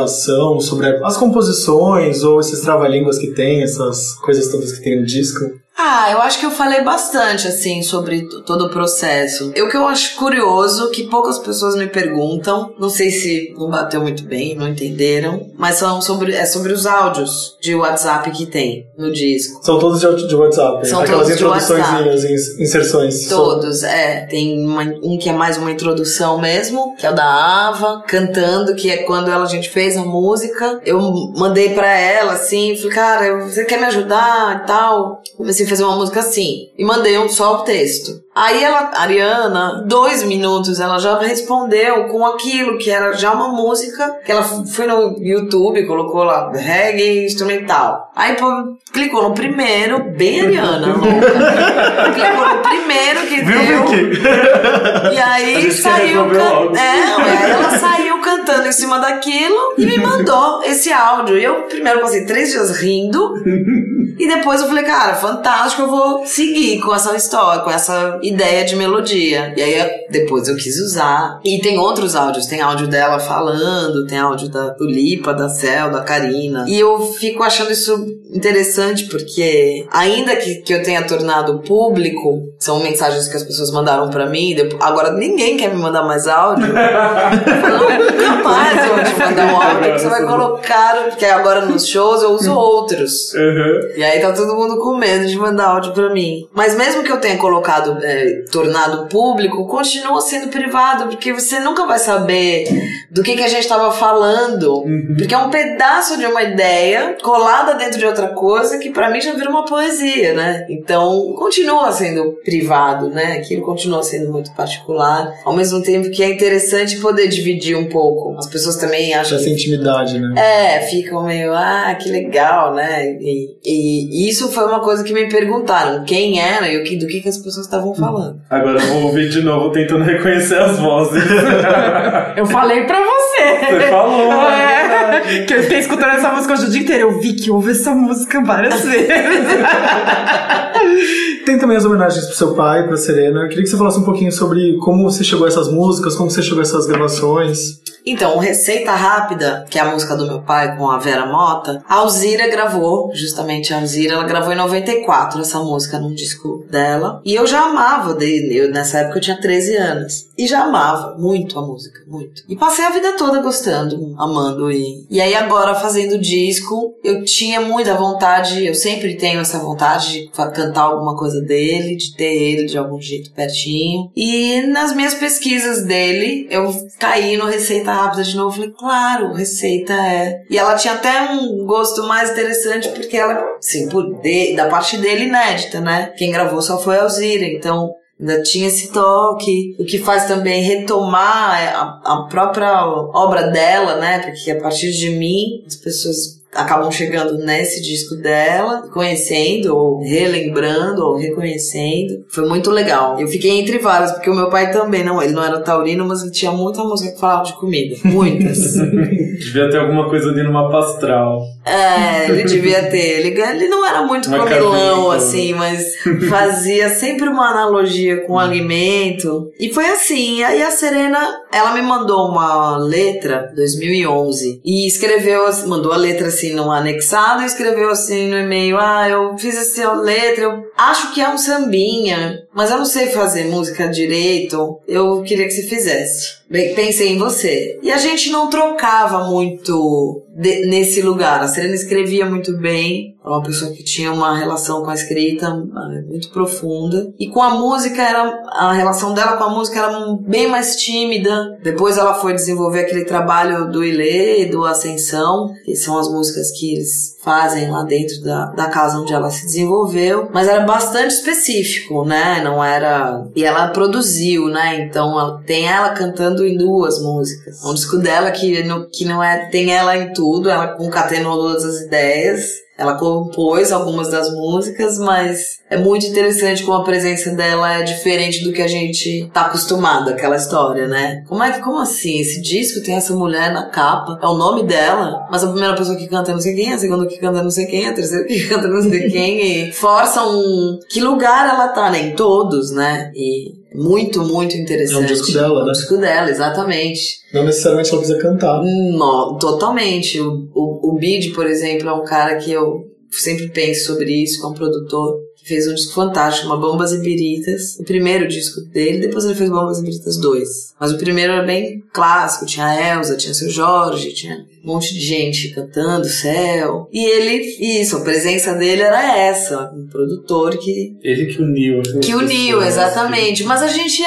sobre as composições ou esses trava-línguas que tem, essas coisas todas que tem no disco? Ah, eu acho que eu falei bastante, assim, sobre todo o processo. Eu que eu acho curioso, que poucas pessoas me perguntam, não sei se não bateu muito bem, não entenderam, mas são sobre, é sobre os áudios de WhatsApp que tem no disco. São todos de, de WhatsApp. São Aquelas todos introduçõezinhas, ins- inserções. Todos, é. Tem uma- um que é mais uma introdução mesmo, que é o da Ava, cantando, que é quando ela, a gente fez a música. Eu mandei pra ela, assim, falei, cara, você quer me ajudar e tal? Comecei a fazer uma música assim. E mandei um, só o texto. Aí ela, a Ariana, dois minutos, ela já respondeu com aquilo que era já uma música, que ela foi no YouTube, colocou lá reggae instrumental. Aí pô, clicou no primeiro, bem Ariana, clicou no primeiro que Viu, deu. Vicky? E aí saiu. can-. É, ela saiu cantando em cima daquilo e me mandou esse áudio. E eu primeiro passei três dias rindo. E depois eu falei, cara, fantástico, eu vou seguir com essa história, com essa ideia de melodia. E aí depois eu quis usar. E tem outros áudios, tem áudio dela falando, tem áudio da do Lipa, da Cel, da Karina. E eu fico achando isso interessante porque, ainda que, que eu tenha tornado público, são mensagens que as pessoas mandaram pra mim, depois- agora ninguém quer me mandar mais áudio. Nunca mais vou te mandar um áudio que você vai colocar, porque agora nos shows eu uso outros. Uhum. E aí tá todo mundo com medo de mandar áudio pra mim. Mas mesmo que eu tenha colocado, é, tornado público, continua sendo privado, porque você nunca vai saber do que, que a gente tava falando. Porque é um pedaço de uma ideia colada dentro de outra coisa que pra mim já vira uma poesia, né? Então continua sendo privado, né? Aquilo continua sendo muito particular. Ao mesmo tempo que é interessante poder dividir um pouco. As pessoas também acham Essa que intimidade, né? é, ficam meio, ah, que legal, né? E, e isso foi uma coisa que me perguntaram, quem era e o que, do que, que as pessoas estavam falando. Agora eu vou ouvir de novo tentando reconhecer as vozes. Eu falei pra você. Você falou, é É, que eu fiquei escutando essa música hoje o dia inteiro. Eu vi que ouve essa música várias vezes. Tem também as homenagens pro seu pai, pra Serena. Eu queria que você falasse um pouquinho sobre como você chegou a essas músicas, como você chegou a essas gravações. Então, Receita Rápida, que é a música do meu pai com a Vera Mota, a Alzira gravou, justamente a Alzira, ela gravou em 94 essa música num disco dela. E eu já amava eu, nessa época eu tinha 13 anos. E já amava muito a música, muito. E passei a vida toda gostando, amando. E, e aí agora fazendo disco, eu tinha muita vontade, eu sempre tenho essa vontade de cantar alguma coisa dele, de ter ele de algum jeito pertinho. E nas minhas pesquisas dele, eu caí no Receita Rápida de novo. Falei, claro, Receita é. E ela tinha até um gosto mais interessante, porque ela, assim, por de- da parte dele, inédita, né? Quem gravou só foi a Alzira, então. Ainda tinha esse toque, o que faz também retomar a, a própria obra dela, né? Porque a partir de mim, as pessoas acabam chegando nesse disco dela, conhecendo, ou relembrando, ou reconhecendo. Foi muito legal. Eu fiquei entre várias, porque o meu pai também, não, ele não era taurino, mas ele tinha muita música que falava de comida. Muitas. Devia ter alguma coisa ali numa pastral. É, ele devia ter. Ele, ele não era muito Uma comilão, assim, mas fazia sempre uma analogia com o alimento. E foi assim. Aí a Serena, ela me mandou uma letra, 2011, e escreveu, mandou a letra assim no anexado e escreveu assim no e-mail: Ah, eu fiz essa letra, eu acho que é um sambinha, mas eu não sei fazer música direito. Eu queria que você fizesse. Bem, pensei em você. E a gente não trocava muito de- nesse lugar. A Serena escrevia muito bem. Era uma pessoa que tinha uma relação com a escrita ah, muito profunda. E com a música, era a relação dela com a música era bem mais tímida. Depois ela foi desenvolver aquele trabalho do Ilê, do Ascensão, que são as músicas que eles fazem lá dentro da, da casa onde ela se desenvolveu. Mas era bastante específico, né? Não era. E ela produziu, né? Então ela- tem ela cantando em duas músicas. Um disco dela que, no- que não é. Tem ela em tudo, ela concatenou todas as ideias. Ela compôs algumas das músicas, mas é muito interessante como a presença dela é diferente do que a gente tá acostumado, aquela história, né? Como é que, como assim? Esse disco tem essa mulher na capa, é o nome dela, mas a primeira pessoa que canta é não sei quem, a segunda que canta é não sei quem, a terceira que canta é não sei quem, e força um. Que lugar ela tá, né? Em todos, né? E muito, muito interessante. É um disco dela, É um né? disco dela, exatamente. Não necessariamente ela precisa cantar. No, totalmente. O, o, o Bid, por exemplo, é um cara que eu sempre penso sobre isso, que é um produtor fez um disco fantástico, uma Bombas e Biritas. O primeiro disco dele, depois ele fez Bombas e Biritas 2. Mas o primeiro era bem clássico, tinha a Elza, tinha seu Jorge, tinha um monte de gente cantando, céu. E ele, isso, a presença dele era essa, um produtor que Ele que uniu. as que uniu, exatamente. Mas a gente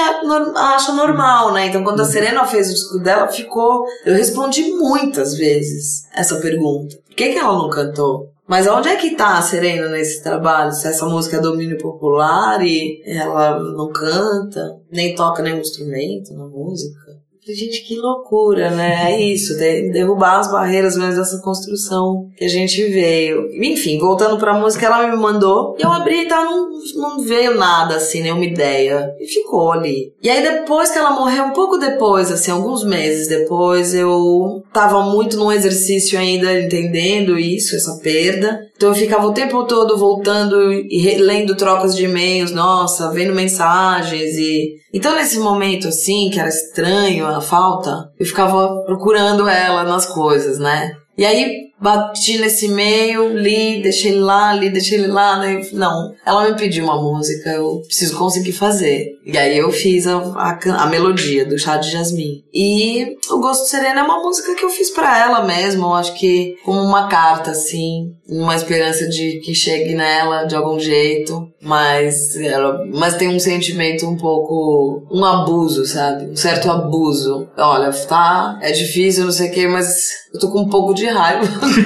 acha normal, né? Então, quando a Serena fez o disco dela, ficou. Eu respondi muitas vezes essa pergunta. Por que, que ela não cantou? Mas onde é que tá a Serena nesse trabalho? Se essa música é domínio popular e ela não canta, nem toca nenhum instrumento na música. Gente, que loucura, né? É isso, de- derrubar as barreiras mesmo dessa construção que a gente veio. Enfim, voltando pra música, ela me mandou e eu abri e tal, não, não veio nada assim, nenhuma ideia. E ficou ali. E aí depois que ela morreu, um pouco depois, assim, alguns meses depois, eu tava muito num exercício ainda entendendo isso, essa perda. Então eu ficava o tempo todo voltando e lendo trocas de e-mails, nossa, vendo mensagens e. Então nesse momento assim, que era estranho a falta, eu ficava procurando ela nas coisas, né? E aí bati nesse e-mail, li, deixei ele lá, li, deixei ele lá, né? Não, ela me pediu uma música, eu preciso conseguir fazer. E aí eu fiz a, a, a melodia do Chá de Jasmim. E o Gosto Sereno é uma música que eu fiz pra ela mesmo, eu acho que como uma carta, assim, uma esperança de que chegue nela de algum jeito, mas ela, mas tem um sentimento um pouco, um abuso, sabe? Um certo abuso. Olha, tá, é difícil, não sei o que, mas eu tô com um pouco de raiva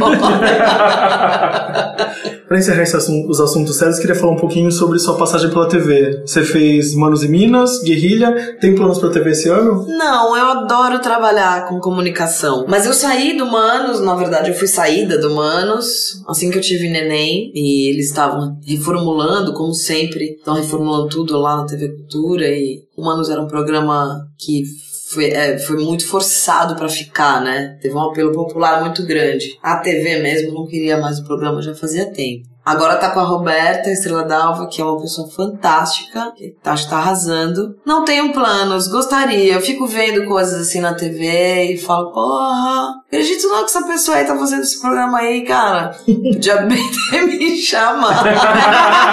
Pra encerrar esse assun- os assuntos sérios, queria falar um pouquinho sobre sua passagem pela TV. Você fez Manos e Minas, Guerrilha. Tem planos pra TV esse ano? Não, eu adoro trabalhar com comunicação. Mas eu saí do Manos, na verdade, eu fui saída do Manos assim que eu tive neném. E eles estavam reformulando, como sempre, estão reformulando tudo lá na TV Cultura. E o Manos era um programa que foi, é, foi muito forçado pra ficar, né? Teve um apelo popular muito grande. A TV mesmo não queria mais o programa já fazia tempo. Agora tá com a Roberta Estrela Dalva, que é uma pessoa fantástica, que acho que tá arrasando. Não tenho planos, gostaria. Eu fico vendo coisas assim na TV e falo, porra, acredito não que essa pessoa aí tá fazendo esse programa aí, cara. Podia bem ter me chamado.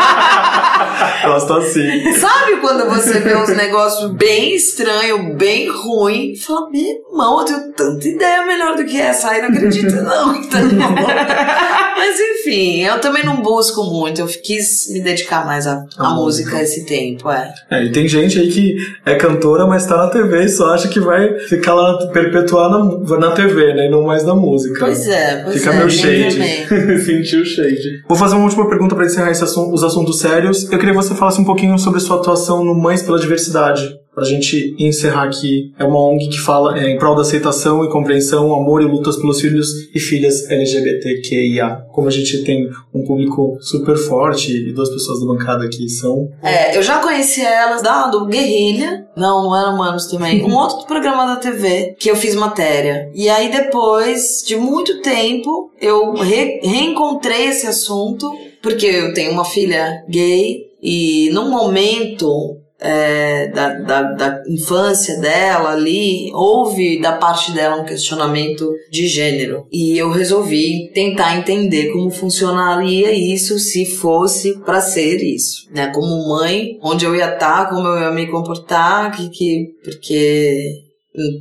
Gosto assim. Sabe quando você vê uns negócios bem estranhos, bem ruim, e fala, meu irmão, eu tenho tanta ideia melhor do que essa aí, não acredito não. Então, Mas enfim, eu também não busco muito, eu quis me dedicar mais à, à A música esse tempo, é. É, e tem gente aí que é cantora, mas tá na TV e só acha que vai ficar lá, perpetuar na, na TV, né? E não mais na música. Pois é, pois Fica é. meu shade. Sentiu o shade. Vou fazer uma última pergunta pra encerrar esse assun- os assuntos sérios. Eu queria que você falasse um pouquinho sobre sua atuação no Mães pela Diversidade. Pra gente encerrar aqui. É uma ONG que fala é, em prol da aceitação e compreensão, amor e lutas pelos filhos e filhas LGBTQIA. Como a gente tem um público super forte e duas pessoas da bancada aqui são. É, eu já conheci elas da, do Guerrilha. Não, não era Humanos também. Um outro programa da TV que eu fiz matéria. E aí depois de muito tempo, eu re- reencontrei esse assunto. Porque eu tenho uma filha gay. E num momento é, da, da, da infância dela ali, houve da parte dela um questionamento de gênero. E eu resolvi tentar entender como funcionaria isso se fosse pra ser isso, né? Como mãe, onde eu ia estar, como eu ia me comportar, que, que porque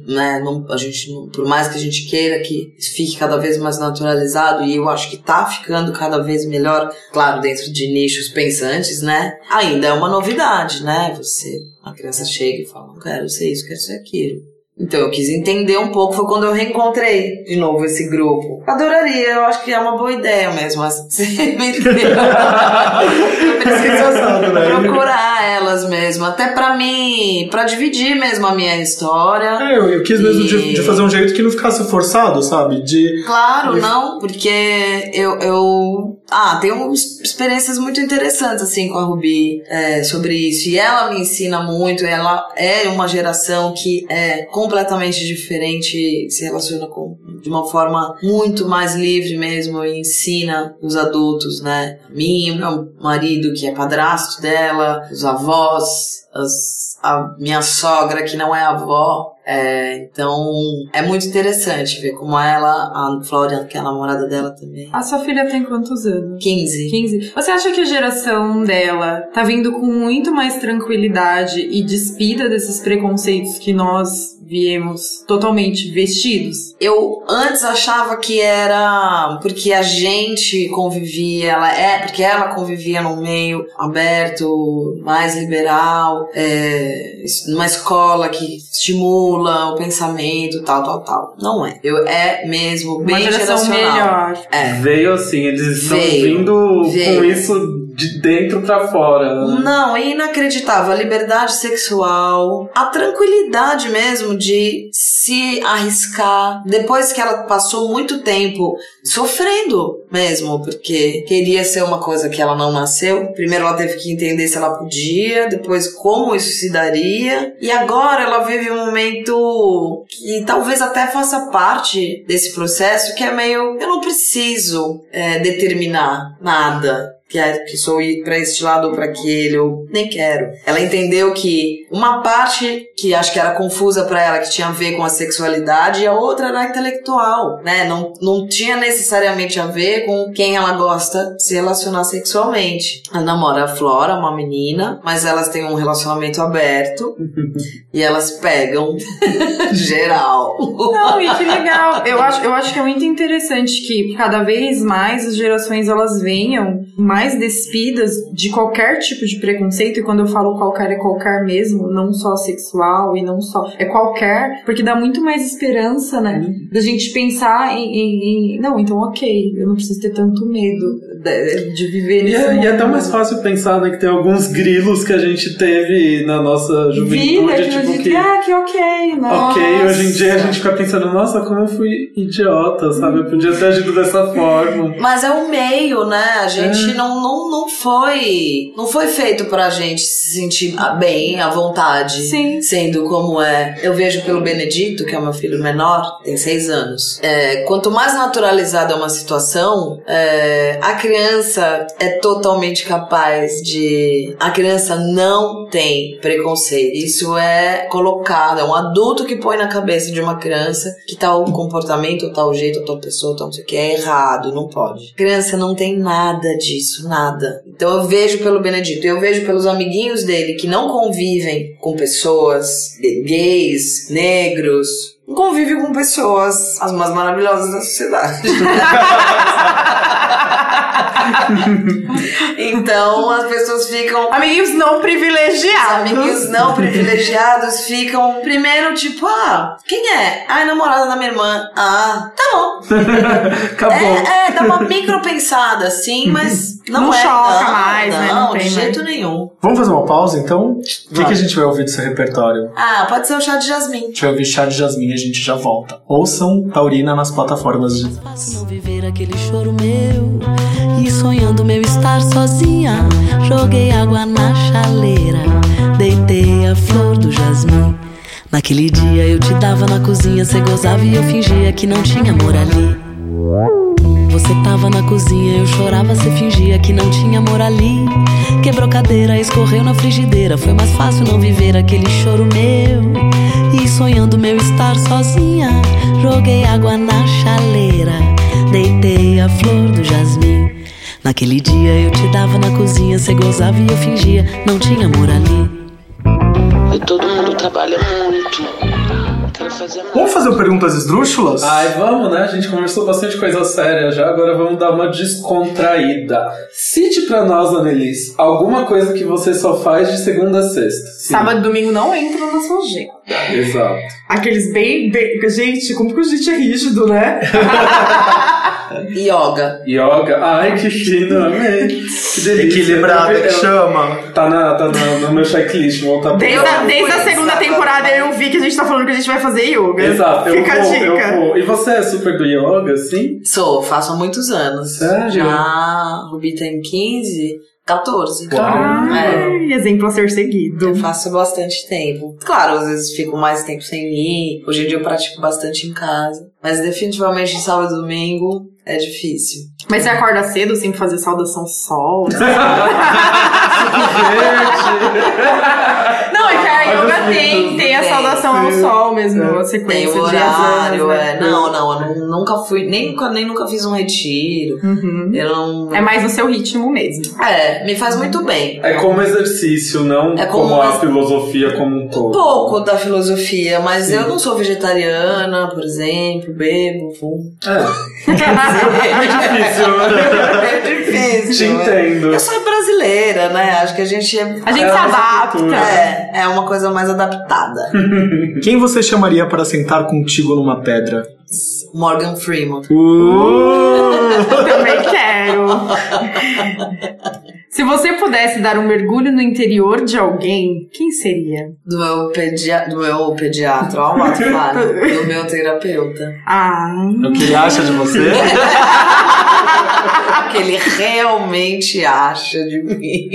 né, não, a gente, não- por mais que a gente queira que fique cada vez mais naturalizado, e eu acho que tá ficando cada vez melhor, claro, dentro de nichos pensantes, né? Ainda é uma novidade, né? Você, a criança chega e fala, não quero ser isso, quero ser aquilo. Então eu quis entender um pouco, foi quando eu reencontrei de novo esse grupo. Adoraria, eu acho que é uma boa ideia mesmo, você me né? Procurar elas mesmo, até pra mim, pra dividir mesmo a minha história. É, eu, eu quis mesmo de, E- de fazer um jeito que não ficasse forçado, sabe? De. Claro, não, porque eu, eu. Ah, es- experiências muito interessantes, assim, com a Ruby é, sobre isso. E ela me ensina muito, ela é uma geração que é completamente diferente, se relaciona com, de uma forma muito mais livre mesmo e ensina os adultos, né? A mim, o meu marido, que é padrasto dela, os avós, as, a minha sogra, que não é avó, É, então, é muito interessante ver como ela, a Florian, que é a namorada dela também. A sua filha tem quantos anos? 15. 15. Você acha que a geração dela tá vindo com muito mais tranquilidade e despida desses preconceitos que nós viemos totalmente vestidos? Eu antes achava que era porque a gente convivia, ela é porque ela convivia num meio aberto, mais liberal, é, numa escola que estimula o pensamento, tal, tal, tal. Não é. Eu é mesmo Uma bem geração geracional. melhor. É. Veio assim, eles estão Veio, vindo veio. com isso de dentro pra fora. né? Não, é inacreditável. A liberdade sexual, a tranquilidade mesmo de se arriscar. Depois que ela passou muito tempo sofrendo mesmo, porque queria ser uma coisa que ela não nasceu. Primeiro ela teve que entender se ela podia, depois como isso se daria. E agora ela vive um momento que talvez até faça parte desse processo, que é meio. Eu não preciso é, determinar nada que, é, que sou ir pra este lado ou pra aquele, eu nem quero. Ela entendeu que uma parte que acho que era confusa pra ela, que tinha a ver com a sexualidade, e a outra era intelectual, né? Não, não tinha necessariamente a ver com quem ela gosta de se relacionar sexualmente. Ela namora a Flora, uma menina, mas elas têm um relacionamento aberto e elas pegam geral. Não, e que legal. Eu acho, eu acho que é muito interessante que cada vez mais as gerações elas venham mais despidas de qualquer tipo de preconceito. E quando eu falo qualquer, é qualquer mesmo, não só sexual e não só. É qualquer, porque dá muito mais esperança, né? Da gente pensar em, em- em- Não, então ok, eu não preciso ter tanto medo de, de viver E nesse é, e é mundo. mais fácil pensar, né, que tem alguns grilos que a gente teve na nossa juventude, Vida, tipo, tipo, que... ah, que ok, nossa. Ok, hoje em dia a gente fica pensando, nossa, como eu fui idiota, sabe? Eu podia ter agido dessa forma. Mas é o meio, né? A gente não, não, não foi. Não foi feito pra gente se sentir bem, à vontade. Sim. Sendo como é. Eu vejo pelo Benedito, que é o meu filho menor, tem seis anos. É, quanto mais naturalizada é uma situação, é, a criança é totalmente capaz de. A criança não tem preconceito. Isso é colocado, é um adulto que põe na cabeça de uma criança que tal comportamento, tal jeito, tal pessoa, tal não sei o que é errado, não pode. Criança não tem nada disso, nada. Então eu vejo pelo Benedito, eu vejo pelos amiguinhos dele que não convivem com pessoas gays, negros, convive com pessoas as mais maravilhosas da sociedade. então as pessoas ficam Amiguinhos não os privilegiados. amiguinhos não privilegiados ficam primeiro tipo, ah, quem é? Ah, é namorada da minha irmã. Ah, tá bom. Acabou. É, é, dá uma micro pensada assim, mas não, Não é. choca não, mais, né? Não, Não tem de mais. jeito nenhum. Vamos fazer uma pausa então? O que, que a gente vai ouvir do seu repertório? Ah, pode ser o chá de jasmim. A gente vai ouvir Chá de Jasmim e a gente já volta. Ouçam Taurina nas plataformas de. Fácil não viver aquele choro meu E sonhando meu estar sozinha Joguei água na chaleira Deitei a flor do jasmim Naquele dia eu te dava na cozinha Cê gozava e eu fingia que não tinha amor ali Você tava na cozinha, eu chorava, cê fingia que não tinha amor ali Quebrou cadeira, escorreu na frigideira Foi mais fácil não viver aquele choro meu e sonhando meu estar sozinha, joguei água na chaleira, deitei a flor do jasmim. Naquele dia eu te dava na cozinha, cê gozava e eu fingia, não tinha amor ali. E todo mundo trabalha muito. Vamos fazer perguntas esdrúxulas? Ai, vamos, né? A gente conversou bastante coisa séria já, agora vamos dar uma descontraída. Cite pra nós, Annelise, alguma coisa que você só faz de segunda a sexta. Sim. Sábado e domingo não entram na sua agenda. Exato. Aqueles bem, bem. Gente, como que a gente é rígido, né? Yoga. Yoga. Ai, que fino, amei. Que delícia. Equilibrada Eu- que eu- chama. Tá, na, tá na- no meu checklist, voltar pra Desde, a, Eu desde a segunda temporada eu vi que a gente tá falando que a gente vai fazer yoga. Exato, eu Fica vou, a dica. eu vou. E você é super do yoga, assim? Sou, faço há muitos anos. Sério? Já a Rubi tem 15, 14. Caramba. É. Ai, exemplo a ser seguido. Eu faço bastante tempo. Claro, às vezes fico mais tempo sem ir. Hoje em dia eu pratico bastante em casa. Mas definitivamente sábado e domingo É difícil. Mas você acorda cedo, sem fazer saudação sol? Não, é que a yoga tem, tem a Tem, saudação ao sol mesmo, a Tem sequência o de horário, é. né? Não, não, eu nu- nunca fui, nem nunca, nem nunca fiz um retiro. Uhum. Eu não. É mais no seu ritmo mesmo. É, me faz muito bem. É como exercício, não É como, como a ex- filosofia como um Um todo. pouco da filosofia, mas Sim. eu não sou vegetariana, por exemplo, bebo, fumo. É. É difícil, né? É difícil. Te entendo. Eu sou brasileira, né? Acho que a gente é. A gente É se nossa adapta. cultura. É, é uma coisa mais adaptada. Quem você chamaria para sentar contigo numa pedra? Morgan Freeman. Uh! Também quero. Se você pudesse dar um mergulho no interior de alguém, quem seria? Do meu, pedia do meu pediatra, ó, o. Do meu terapeuta. Ah, O que ele acha de você? O que ele realmente acha de mim.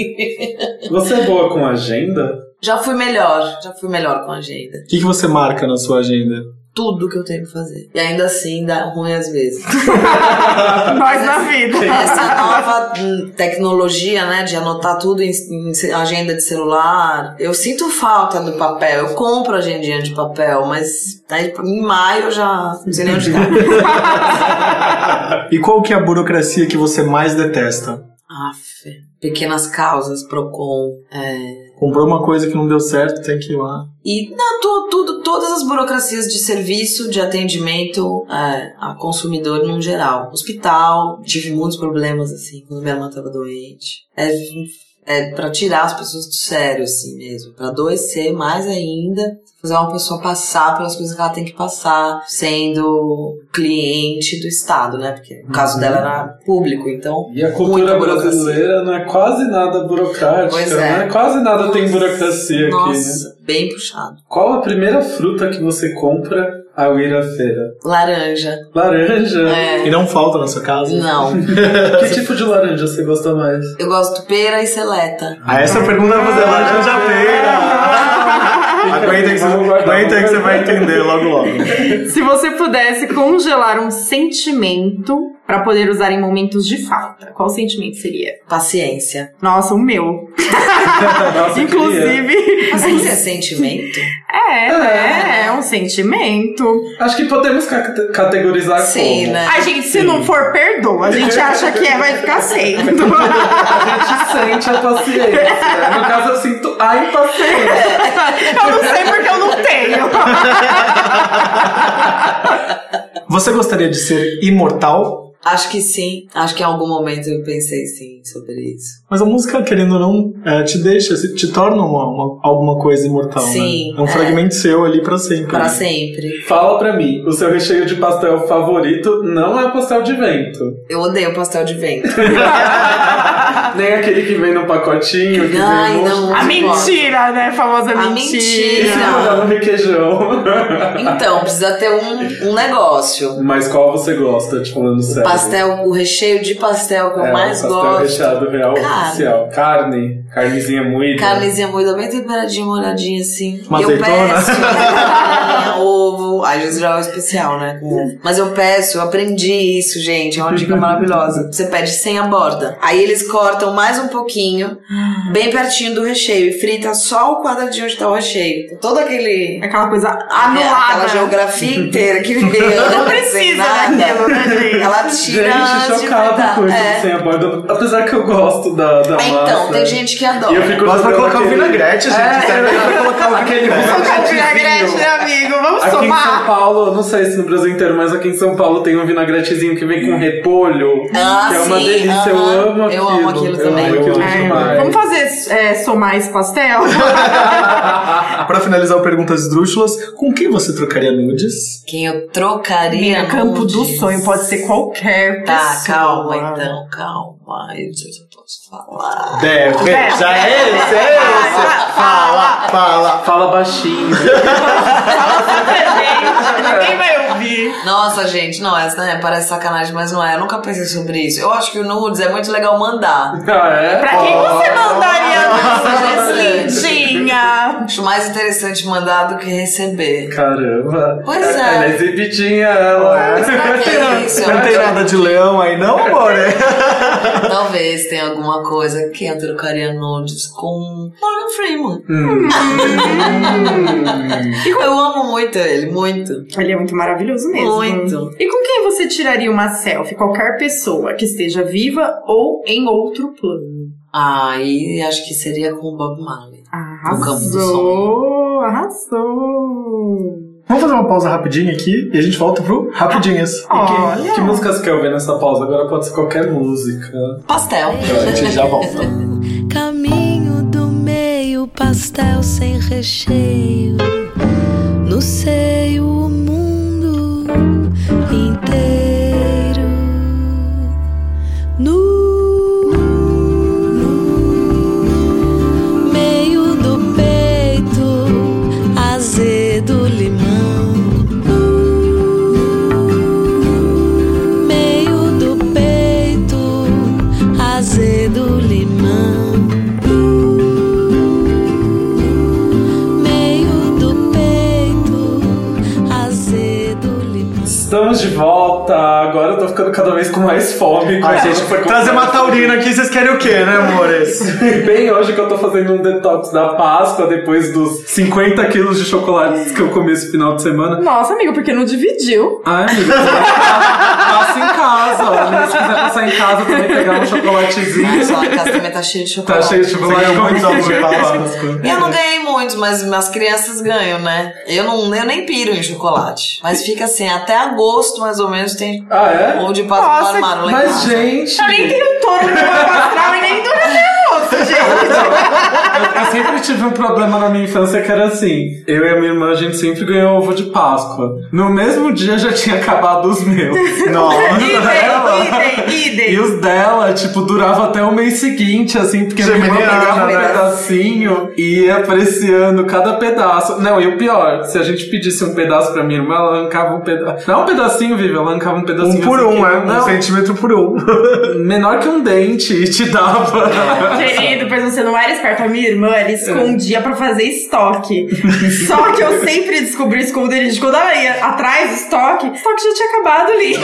Você é boa com agenda? Já fui melhor, já fui melhor com a agenda. O que, que você marca na sua agenda? Tudo que eu tenho que fazer. E ainda assim dá ruim às vezes. nós na vida. Essa nova hum, tecnologia, né, de anotar tudo em, em agenda de celular, eu sinto falta do papel. Eu compro agendinha de papel, mas aí, em maio eu já não sei nem onde tá. E qual que é a burocracia que você mais detesta? Aff, pequenas causas, Procon. É... Comprou uma coisa que não deu certo, tem que ir lá. E não, tu- tudo, todas as burocracias de serviço, de atendimento é, a consumidor no geral. Hospital, tive muitos problemas assim, quando minha irmã tava doente. É, é para tirar as pessoas do sério, assim mesmo. Pra adoecer mais ainda. Fazer uma pessoa passar pelas coisas que ela tem que passar, sendo cliente do Estado, né? Porque o caso dela era público, então. E a cultura brasileira não é quase nada burocrática, Pois é. né? Quase nada tem burocracia aqui, né? Nossa, bem puxado. Qual a primeira fruta que você compra à feira? Laranja. Laranja? É. E não falta na sua casa? Não. Que tipo de laranja você gosta mais? Eu gosto de pera e seleta. Ah, essa é a pergunta pra fazer laranja pera. Aguenta que, aguenta que você vai entender logo logo. Se você pudesse congelar um sentimento pra poder usar em momentos de falta, qual sentimento seria? Paciência. Nossa, o meu. Nossa. Inclusive. Paciência é sentimento? É, né? É um sentimento. Acho que podemos ca- categorizar Sim, como. né? A gente, se não for, perdoa. A gente acha que é, vai ficar sendo. A gente sente a paciência. No caso, eu sinto a impaciência. Eu não sei porque eu não tenho. Você gostaria de ser imortal? Acho que sim. Acho que em algum momento eu pensei sim sobre isso. Mas a música, querendo ou não, é, te deixa, te torna uma, uma- alguma coisa imortal, Sim, né? É um é. fragmento seu ali pra sempre. Para sempre. Fala pra mim, o seu recheio de pastel favorito não é o pastel de vento. Eu odeio pastel de vento. Nem aquele que vem no pacotinho, que Ai, vem não. A mentira, né? A famosa A mentira. mentira. molhar no requeijão. Então, precisa ter um, um negócio. Mas qual você gosta, te falando sério? Pastel, o recheio de pastel que eu é, mais pastel gosto. recheado real Cara. Oficial. Carne, carnezinha moída. Carnezinha moída bem temperadinha, molhadinha assim. Uma eu azeitona. peço ovo. Às vezes já é o especial, né? Mas eu peço, eu aprendi isso, gente. É uma dica maravilhosa. Você pede sem a borda. Aí eles cortam mais um pouquinho, bem pertinho do recheio. E frita só o quadradinho onde tá o recheio. Todo aquele. Aquela coisa Aquela anulada. geografia inteira que veio. Não precisa daquilo, né, gente? Ela tira Gente, fritar. com isso É. sem a borda. Apesar que eu gosto da, da É, massa. Então, tem gente que E eu adora. fico vai jogando colocar o aquele- vinagrete, gente. É, Você vai colocar o aquele vinagrete. Vinagrete, né, amigo? Vamos Aqui em São somar. Paulo, não sei se no Brasil inteiro, mas aqui em São Paulo tem um vinagretezinho que vem com repolho. Ah, que é uma sim, delícia, eu aham. amo aquilo. Eu amo aquilo também. Eu amo aquilo É, vamos fazer é, somar esse pastel? Pra finalizar o Perguntas Esdrúxulas, com quem você trocaria nudes? Quem eu trocaria. Minha campo do nudes? sonho pode ser qualquer Tá, pessoa. calma então, calma. Eu não Deve, Deve. já é esse, é esse. Fala, fala. Fala baixinho. Ninguém vai ouvir. Nossa, gente, não, essa né, parece sacanagem, mas não é. Eu nunca pensei sobre isso. Eu acho que o nudes é muito legal mandar. ah, é? Pra quem você Oh. mandaria Nossa, nudes, gente. Coxinha! Acho mais interessante mandar do que receber. Caramba. Pois é. Ela é exibidinha, ela. Que isso, Não tem nada de leão aí não, amor? Talvez tenha alguma coisa que eu trocaria nudes com Morgan Freeman. Hum. Eu amo muito ele, muito. Ele é muito maravilhoso mesmo. Muito. E com quem você tiraria uma selfie? Qualquer pessoa que esteja viva ou em outro plano. Ah, e acho que seria com o Bob Marley. Do Arrasou! Arrasou! Vamos fazer uma pausa rapidinho aqui e a gente volta pro Rapidinhas. Olha! Que música você quer ouvir nessa pausa? Agora pode ser qualquer música. Pastel. A gente já volta. Caminho do meio, pastel sem recheio. No seio, fome. Ai, gente, trazer uma taurina aqui, vocês querem o quê, né, amores? Bem hoje que eu tô fazendo um detox da Páscoa depois dos 50 quilos de chocolates que eu comi esse final de semana. Nossa, amigo, porque não dividiu? Ai, amiga, passa casa. ó. Se quiser passar em casa também pegar um chocolatezinho. Nossa, em casa também tá cheio de Tá chocolate. cheio de chocolate. Você de Páscoa. Páscoa. Eu não ganhei muitos, mas as crianças ganham, né? Eu, não, eu nem piro em chocolate. Mas fica assim, até agosto mais ou menos tem Ah, é? ovo de Nossa, no armário lá Mas, gente. Eu nem tenho touro no meu mapa astral e nem do meu outro, gente. Eu, eu sempre tive um problema na minha infância que era assim: eu e a minha irmã, a gente sempre ganhou ovo de Páscoa. No mesmo dia já tinha acabado os meus. Nossa. Idem, idem, idem. E os dela, tipo, durava até o mês seguinte, assim, porque minha irmã pegava um né? pedacinho e ia apreciando cada pedaço. Não, e o pior, se a gente pedisse um pedaço pra minha irmã, ela arrancava um pedaço. Não um pedacinho, Vivi, ela arrancava um pedacinho. Um por assim, um, é. Um centímetro por um. menor que um dente e te dava. Querido, pois você não era esperto. A minha irmã, ela escondia pra fazer estoque. Só que eu sempre descobri o esconderijo. Quando ela ia atrás do estoque, o estoque já tinha acabado ali.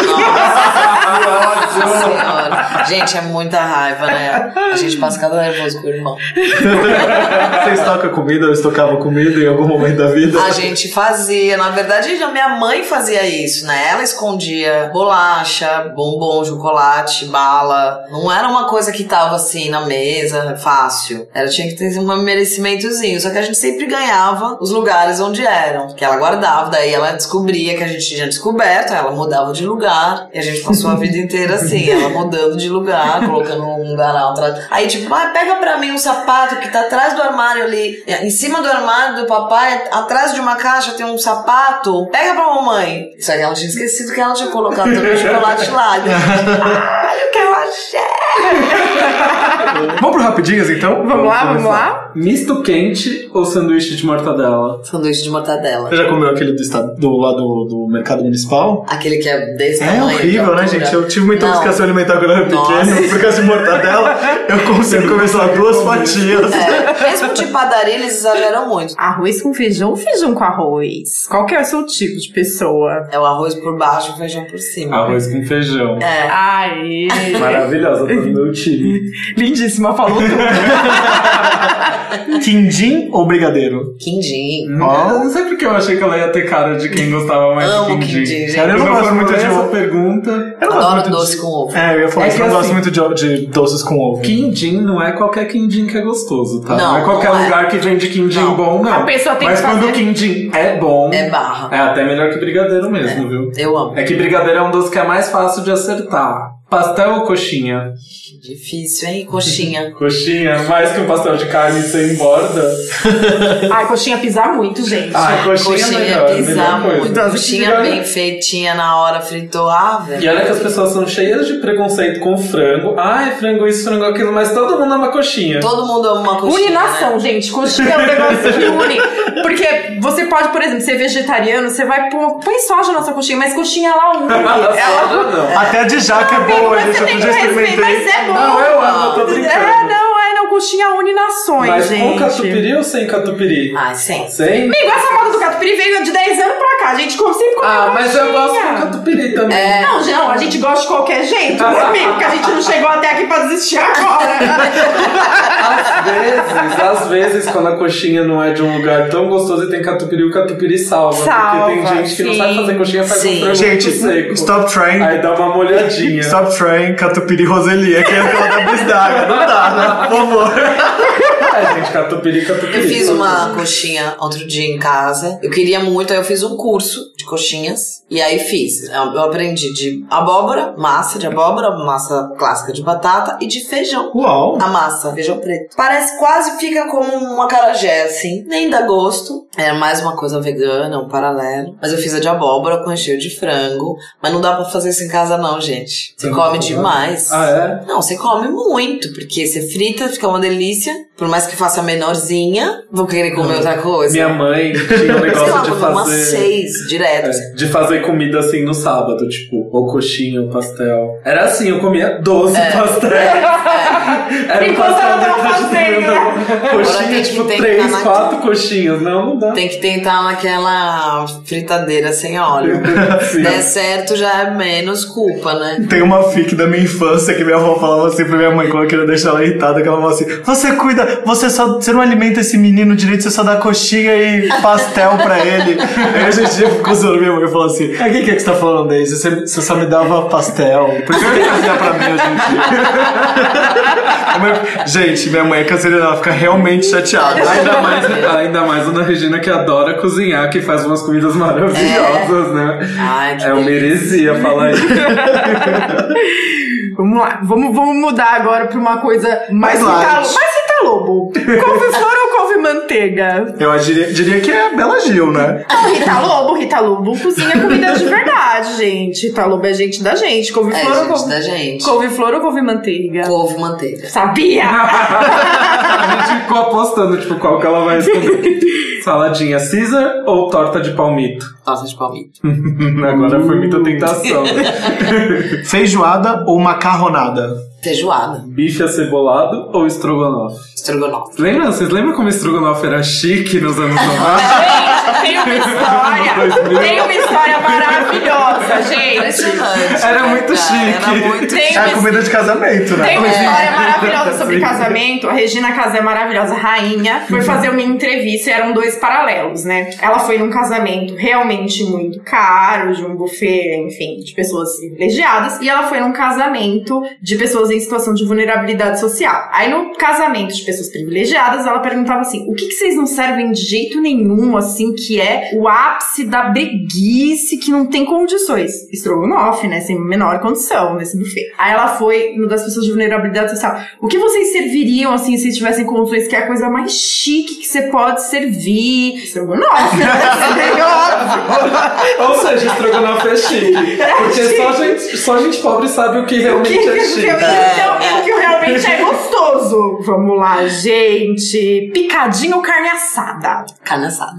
Nossa senhora. Gente, é muita raiva, né? A gente passa cada nervoso com o irmão. Você estoca comida, eu estocava comida em algum momento da vida. A gente fazia, na verdade, a minha mãe fazia isso, né? Ela escondia bolacha, bombom, chocolate, bala. Não era uma coisa que tava assim na mesa, fácil. Ela tinha que ter um merecimentozinho. Só que a gente sempre ganhava os lugares onde eram. Que ela guardava, daí ela descobria que a gente tinha descoberto, ela mudava de lugar. E a gente passou a vida inteira assim, ela mudando de lugar, colocando um lugar atrás. Aí, tipo, ah, pega pra mim um sapato que tá atrás do armário ali. Em cima do armário do papai, atrás de uma caixa tem um sapato. Pega pra mamãe. Só que ela tinha esquecido que ela tinha colocado também o chocolate lá. E eu, o que eu achei. Vamos pro Rapidinhas, então? Vamos lá, vamos lá? Misto quente ou sanduíche de mortadela? Sanduíche de mortadela. Você já comeu aquele do, estado, do lá do, do mercado municipal? Aquele que é desse É tamanho. horrível, né, gente? Eu tive uma Não. intoxicação alimentar quando eu era Nossa. pequeno. Por causa de mortadela, eu consigo comer só duas fatias. É, mesmo de padaria, eles exageram muito. Arroz com feijão ou feijão com arroz? Qual que é o seu tipo de pessoa? É o arroz por baixo e o feijão por cima. Arroz com feijão. É. Ai, Maravilhosa, no meu time. Lindíssima, falou tudo. Quindim ou brigadeiro? Quindim. Ó. Eu não sei porque eu achei que ela ia ter cara de quem gostava mais Amo de quindim. quindim, gente. Eu não gosto muito de essa ovo. pergunta. Eu não gosto Adoro muito doce de... com ovo. É, eu ia falar É que Eu não gosto assim- muito de, de doces com ovo. Quindim não é qualquer quindim que é gostoso, tá? Não, é qualquer não é. lugar que vende quindim Não. bom, não. A pessoa tem Mas que quando fazer- o quindim é bom, É barra. é até melhor que brigadeiro mesmo, viu? Eu amo. É que brigadeiro é um doce que é mais fácil de acertar. Pastel ou coxinha? Difícil, hein? Coxinha. Coxinha, mais que um pastel de carne sem borda. Ai, coxinha pisar muito, gente. Ah, coxinha, é Coxinha melhor, pisar melhor coisa. muito. Nossa, Coxinha bem feitinha na hora, fritou. Ah, velho. E olha que as pessoas são cheias de preconceito com frango. Ai, frango isso, frango aquilo, mas todo mundo ama coxinha. Todo mundo ama uma coxinha. Une nação, né? gente. Coxinha é um negócio que une. Porque você pode, por exemplo, ser vegetariano, você vai pôr. Põe soja na sua coxinha, mas coxinha ela une. ela. Até de jaca é Amigo, boa, mas gente. que respeitar, experimentei. mas é bom. Não, eu amo, eu tô brincando. É, não, é, não, coxinha une nações, Mas gente. com catupiry ou sem catupiry? Ai, sim. Sem? Amigo, essa moda do catupiry veio de 10 anos pra cá. A gente come- sempre comeu Ah, mas eu gosto com catupiry também. É. Não, não, a gente gosta de qualquer jeito, né, amigo? Porque a gente não chegou até aqui pra desistir agora. Às vezes, às vezes, quando a coxinha não é de um lugar tão gostoso e tem catupiry, o catupiry salva. Salva, porque tem gente que não sim. sabe fazer coxinha, faz Sim. um frango Gente, muito seco. stop trying. Aí dá uma molhadinha. Stop trying Catupiry Roselia, que é aquela da bisnaga. Não dá, né? Por favor. É, gente, catupiry, catupiry. Eu fiz uma coxinha outro dia em casa. Eu queria muito, aí eu fiz um curso de coxinhas. E aí fiz. Eu aprendi de abóbora, massa de abóbora, massa clássica de batata e de feijão. Uau. A massa, feijão preto. Parece quase fica como um acarajé, assim. Nem dá gosto. É mais uma coisa vegana, um paralelo. Mas eu fiz a de abóbora com recheio de frango. Mas não dá pra fazer isso em casa, não, gente. Você come demais. Ah, é? Não, você come muito, porque você frita, fica uma delícia. Por mais que faça menorzinha, vou querer comer outra coisa. Minha mãe tinha um Sei lá, negócio de umas fazer. seis direto. É, de fazer comida assim no sábado, tipo, ou coxinha, ou pastel. Era assim, eu comia 12 É. pastéis. Era um pastel ela tava fazendo. Coxinha, tipo, tentar 3, na- 4 coxinhas. Não, não dá. Tem que tentar naquela fritadeira sem óleo. Sim. Der certo já é menos culpa, né? Tem uma fic da minha infância que minha avó falava assim pra minha mãe quando eu queria deixar ela irritada, que ela falava assim: Você cuida, você só você não alimenta esse menino direito, você só dá coxinha e pastel pra ele. Aí a gente ficou zoando minha mãe e falou assim: "Ah, O que, que é que você tá falando, Daisy? Você, você só me dava pastel. Por isso que tem que cozinhar pra mim hoje em dia. Gente, minha mãe é cancerina, ela fica realmente chateada. Ainda mais, ainda mais Ana Regina que adora cozinhar, que faz umas comidas maravilhosas, né? Ai, que É uma heresia falar isso. Vamos lá, vamos, vamos mudar agora pra uma coisa mais Mais light. mais Rita Lobo. Couve-flor ou couve-manteiga? Eu diria, diria que é Bela Gil, né? Não, Rita Lobo, Rita Lobo cozinha comida de verdade, gente. Rita Lobo é gente da gente. É, Couve-flor ou gente, couve... da gente. Couve-flor ou couve-manteiga? Couve manteiga. Sabia! A gente ficou apostando, tipo, qual que ela vai responder. Saladinha Caesar ou torta de palmito? Torta de palmito. Agora foi muita tentação. Feijoada ou macarronada? Feijoada. Bife acebolado ou estrogonofe? Estrogonofe. Lembra? Vocês lembram como estrogonofe era chique nos anos 90? Tem uma história. Tem uma história maravilhosa, gente. Era muito chique. Era muito Tem É uma comida de casamento, né? Tem uma história maravilhosa sobre casamento. A Regina Casé, maravilhosa rainha, foi fazer uma entrevista e eram dois paralelos, né? Ela foi num casamento realmente muito caro, de um buffet, enfim, de pessoas privilegiadas. E ela foi num casamento de pessoas em situação de vulnerabilidade social. Aí no casamento de pessoas privilegiadas, ela perguntava assim: o que, que vocês não servem de jeito nenhum, assim, que é o ápice da breguice, que não tem condições? Estrogonofe, né? Sem menor condição nesse buffet. Aí ela foi no das pessoas de vulnerabilidade social. O que vocês serviriam, assim, se tivessem condições, que é a coisa mais chique que você pode servir? Estrogonofe, né? É óbvio. Ou seja, estrogonofe é chique. Porque só gente, só gente pobre sabe o que O realmente que, é que- chique. então, o que realmente é gostoso. Vamos lá, gente. Picadinho ou carne assada? Carne assada.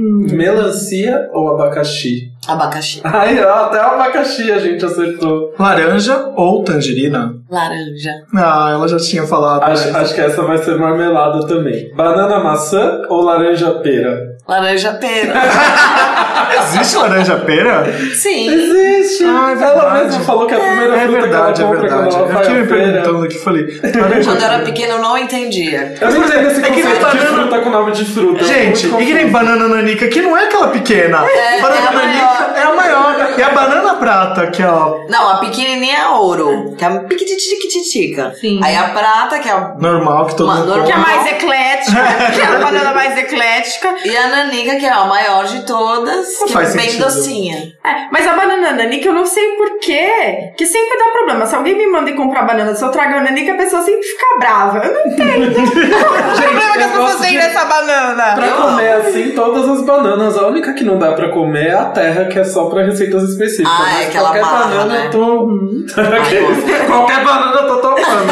Melancia ou abacaxi? Abacaxi. Ai, ó, até o abacaxi a gente acertou. Laranja ou tangerina? Laranja. Ah, ela já tinha falado. Acho, né? acho que essa vai ser marmelada também. Banana maçã ou laranja pera? Laranja pera. Existe laranja pera? Sim. Existe! Ah, é ela mesma falou que é a primeira É fruta verdade, que é ela compra verdade. quando ela Eu fiquei me perguntando aqui, falei. Quando eu era pequena, eu não entendia. Eu não entendo esse É que conceito de banana- fruta com nome de fruta. Gente, e que nem banana nanica, que não é aquela pequena. É, banana é nanica maior. é a maior. E a banana prata, que é ó, Não, a pequenininha é ouro, que é a piquitititica. Sim. Aí a prata, que é a... normal, que todo Uma- mundo normal. Que é mais eclética, que é a banana mais eclética. E a nanica, que é a maior de todas, Não que faz é bem sentido. docinha. É, mas a banana nanica eu não sei porquê, que sempre dá problema. Se alguém me manda ir comprar banana, se eu trago a nanica, a pessoa sempre fica brava. Eu não entendo. O problema que eu as pessoas têm de- nessa banana? Pra Eu comer assim, todas as bananas. A única que não dá pra comer é a terra, que é só pra receitas específicas. Ah, é aquela qualquer barra, banana né? eu tô. Ai, qualquer banana eu tô tomando.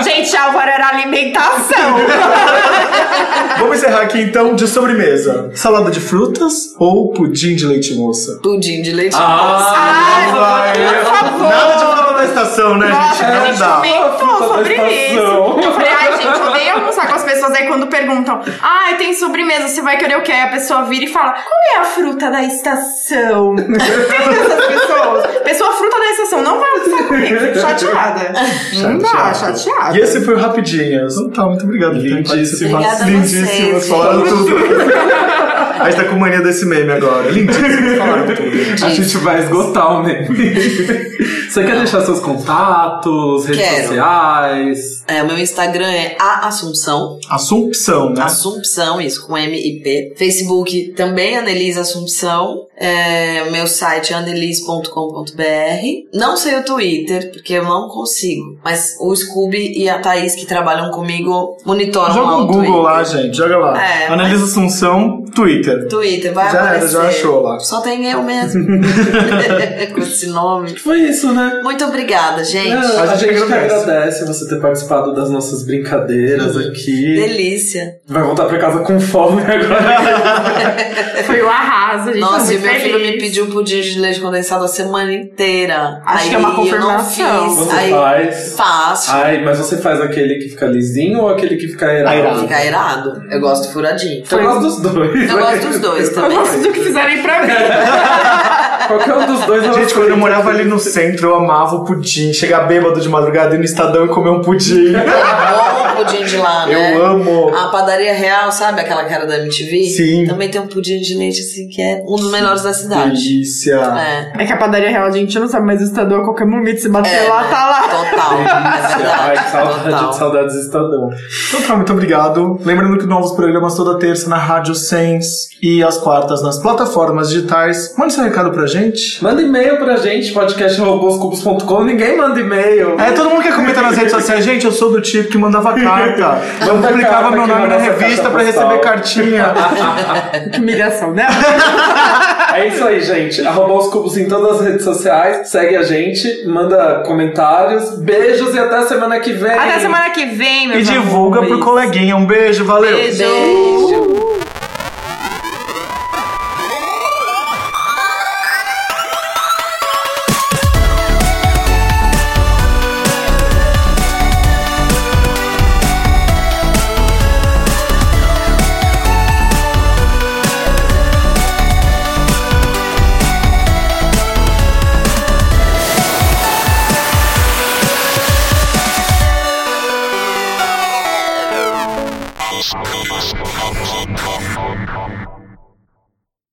Gente, Álvaro era alimentação. Vamos encerrar aqui então de sobremesa: salada de frutas ou pudim de leite moça? Pudim de leite moça. Ah, Ai, por favor. Nada de fruta da estação, né, Nossa, gente? a Não gente dá. comentou Fruta da sobre isso. Eu falei, ai, gente, eu odeio almoçar com as pessoas. Aí quando perguntam, ai, tem sobremesa, você vai querer o quê? Aí a pessoa vira e fala, qual é a fruta da estação? tem essas pessoas. Pessoa fruta da estação, não vai almoçar comigo. Chateada. Não dá, chateada. E esse foi o Rapidinhas. Então tá, muito obrigado. Lindíssimas, falaram gente. tudo. A gente tá com mania desse meme agora. Lindíssimo, falaram tudo. A gente vai esgotar o meme. Você quer deixar seus contatos, redes Quero. sociais? É, o meu Instagram é a Assunção. Assumpção, né? Assumpção, isso, com M e P. Facebook também, Anelise Assumpção. É, meu site é anelise.com.br. Não sei o Twitter, porque eu não consigo. Mas o Scooby e a Thaís, que trabalham comigo, monitoram Joga lá o Google Twitter. lá, gente. Joga lá. É, Analisa Assunção, Twitter. Twitter, vai Já era, aparecer. já achou lá. Só tem eu mesmo. com esse nome. Foi isso, né? Muito obrigada, gente. É, a, a gente agradece. agradece você ter participado das nossas brincadeiras aqui. Delícia. Vai voltar pra casa com fome agora. Foi o arraso, a gente Nossa, tá e meu filho me pediu pudim de leite condensado a semana inteira. Acho Aí que é uma confirmação. fiz. Você Aí faz. faço. Ai, mas você faz aquele que fica lisinho ou aquele que fica Airado. aerado? Fica irado. Eu gosto furadinho. Eu gosto dos dois. Eu gosto dos dois Eu também. gosto do que fizerem pra mim. Qualquer um dos dois eu Gente, quando eu morava ali no centro, eu amava o pudim. Chegar bêbado de madrugada, ir no Estadão e comer um pudim. É bom o pudim de lá, né? Eu amo. A padaria real, sabe aquela que era da MTV? Sim. Também tem um pudim de leite, assim, que é um dos melhores da cidade. Delícia. É. É que a padaria real a gente não sabe, mas o Estadão a qualquer momento se bater É, lá, né? tá lá. Total. É verdade. Ai, que saudade, Total. saudades do Estadão. Então tá, muito obrigado. Lembrando que novos programas toda terça na Rádio Sense e às quartas nas plataformas digitais. Mande seu recado pra gente. Manda e-mail pra gente, podcast.roboscubos.com. Ninguém manda e-mail. É, todo mundo que comenta nas redes sociais, gente, eu sou do tipo que mandava carta. Eu Manda publicava carta meu nome na revista pra postal. receber cartinha. Que humilhação, né? É isso aí, gente. Arroba os cubos em todas as redes sociais. Segue a gente, manda comentários. Beijos e até semana que vem. Até semana que vem, E meus divulga amores. pro coleguinha. Um beijo, valeu. Beijo. Beijo.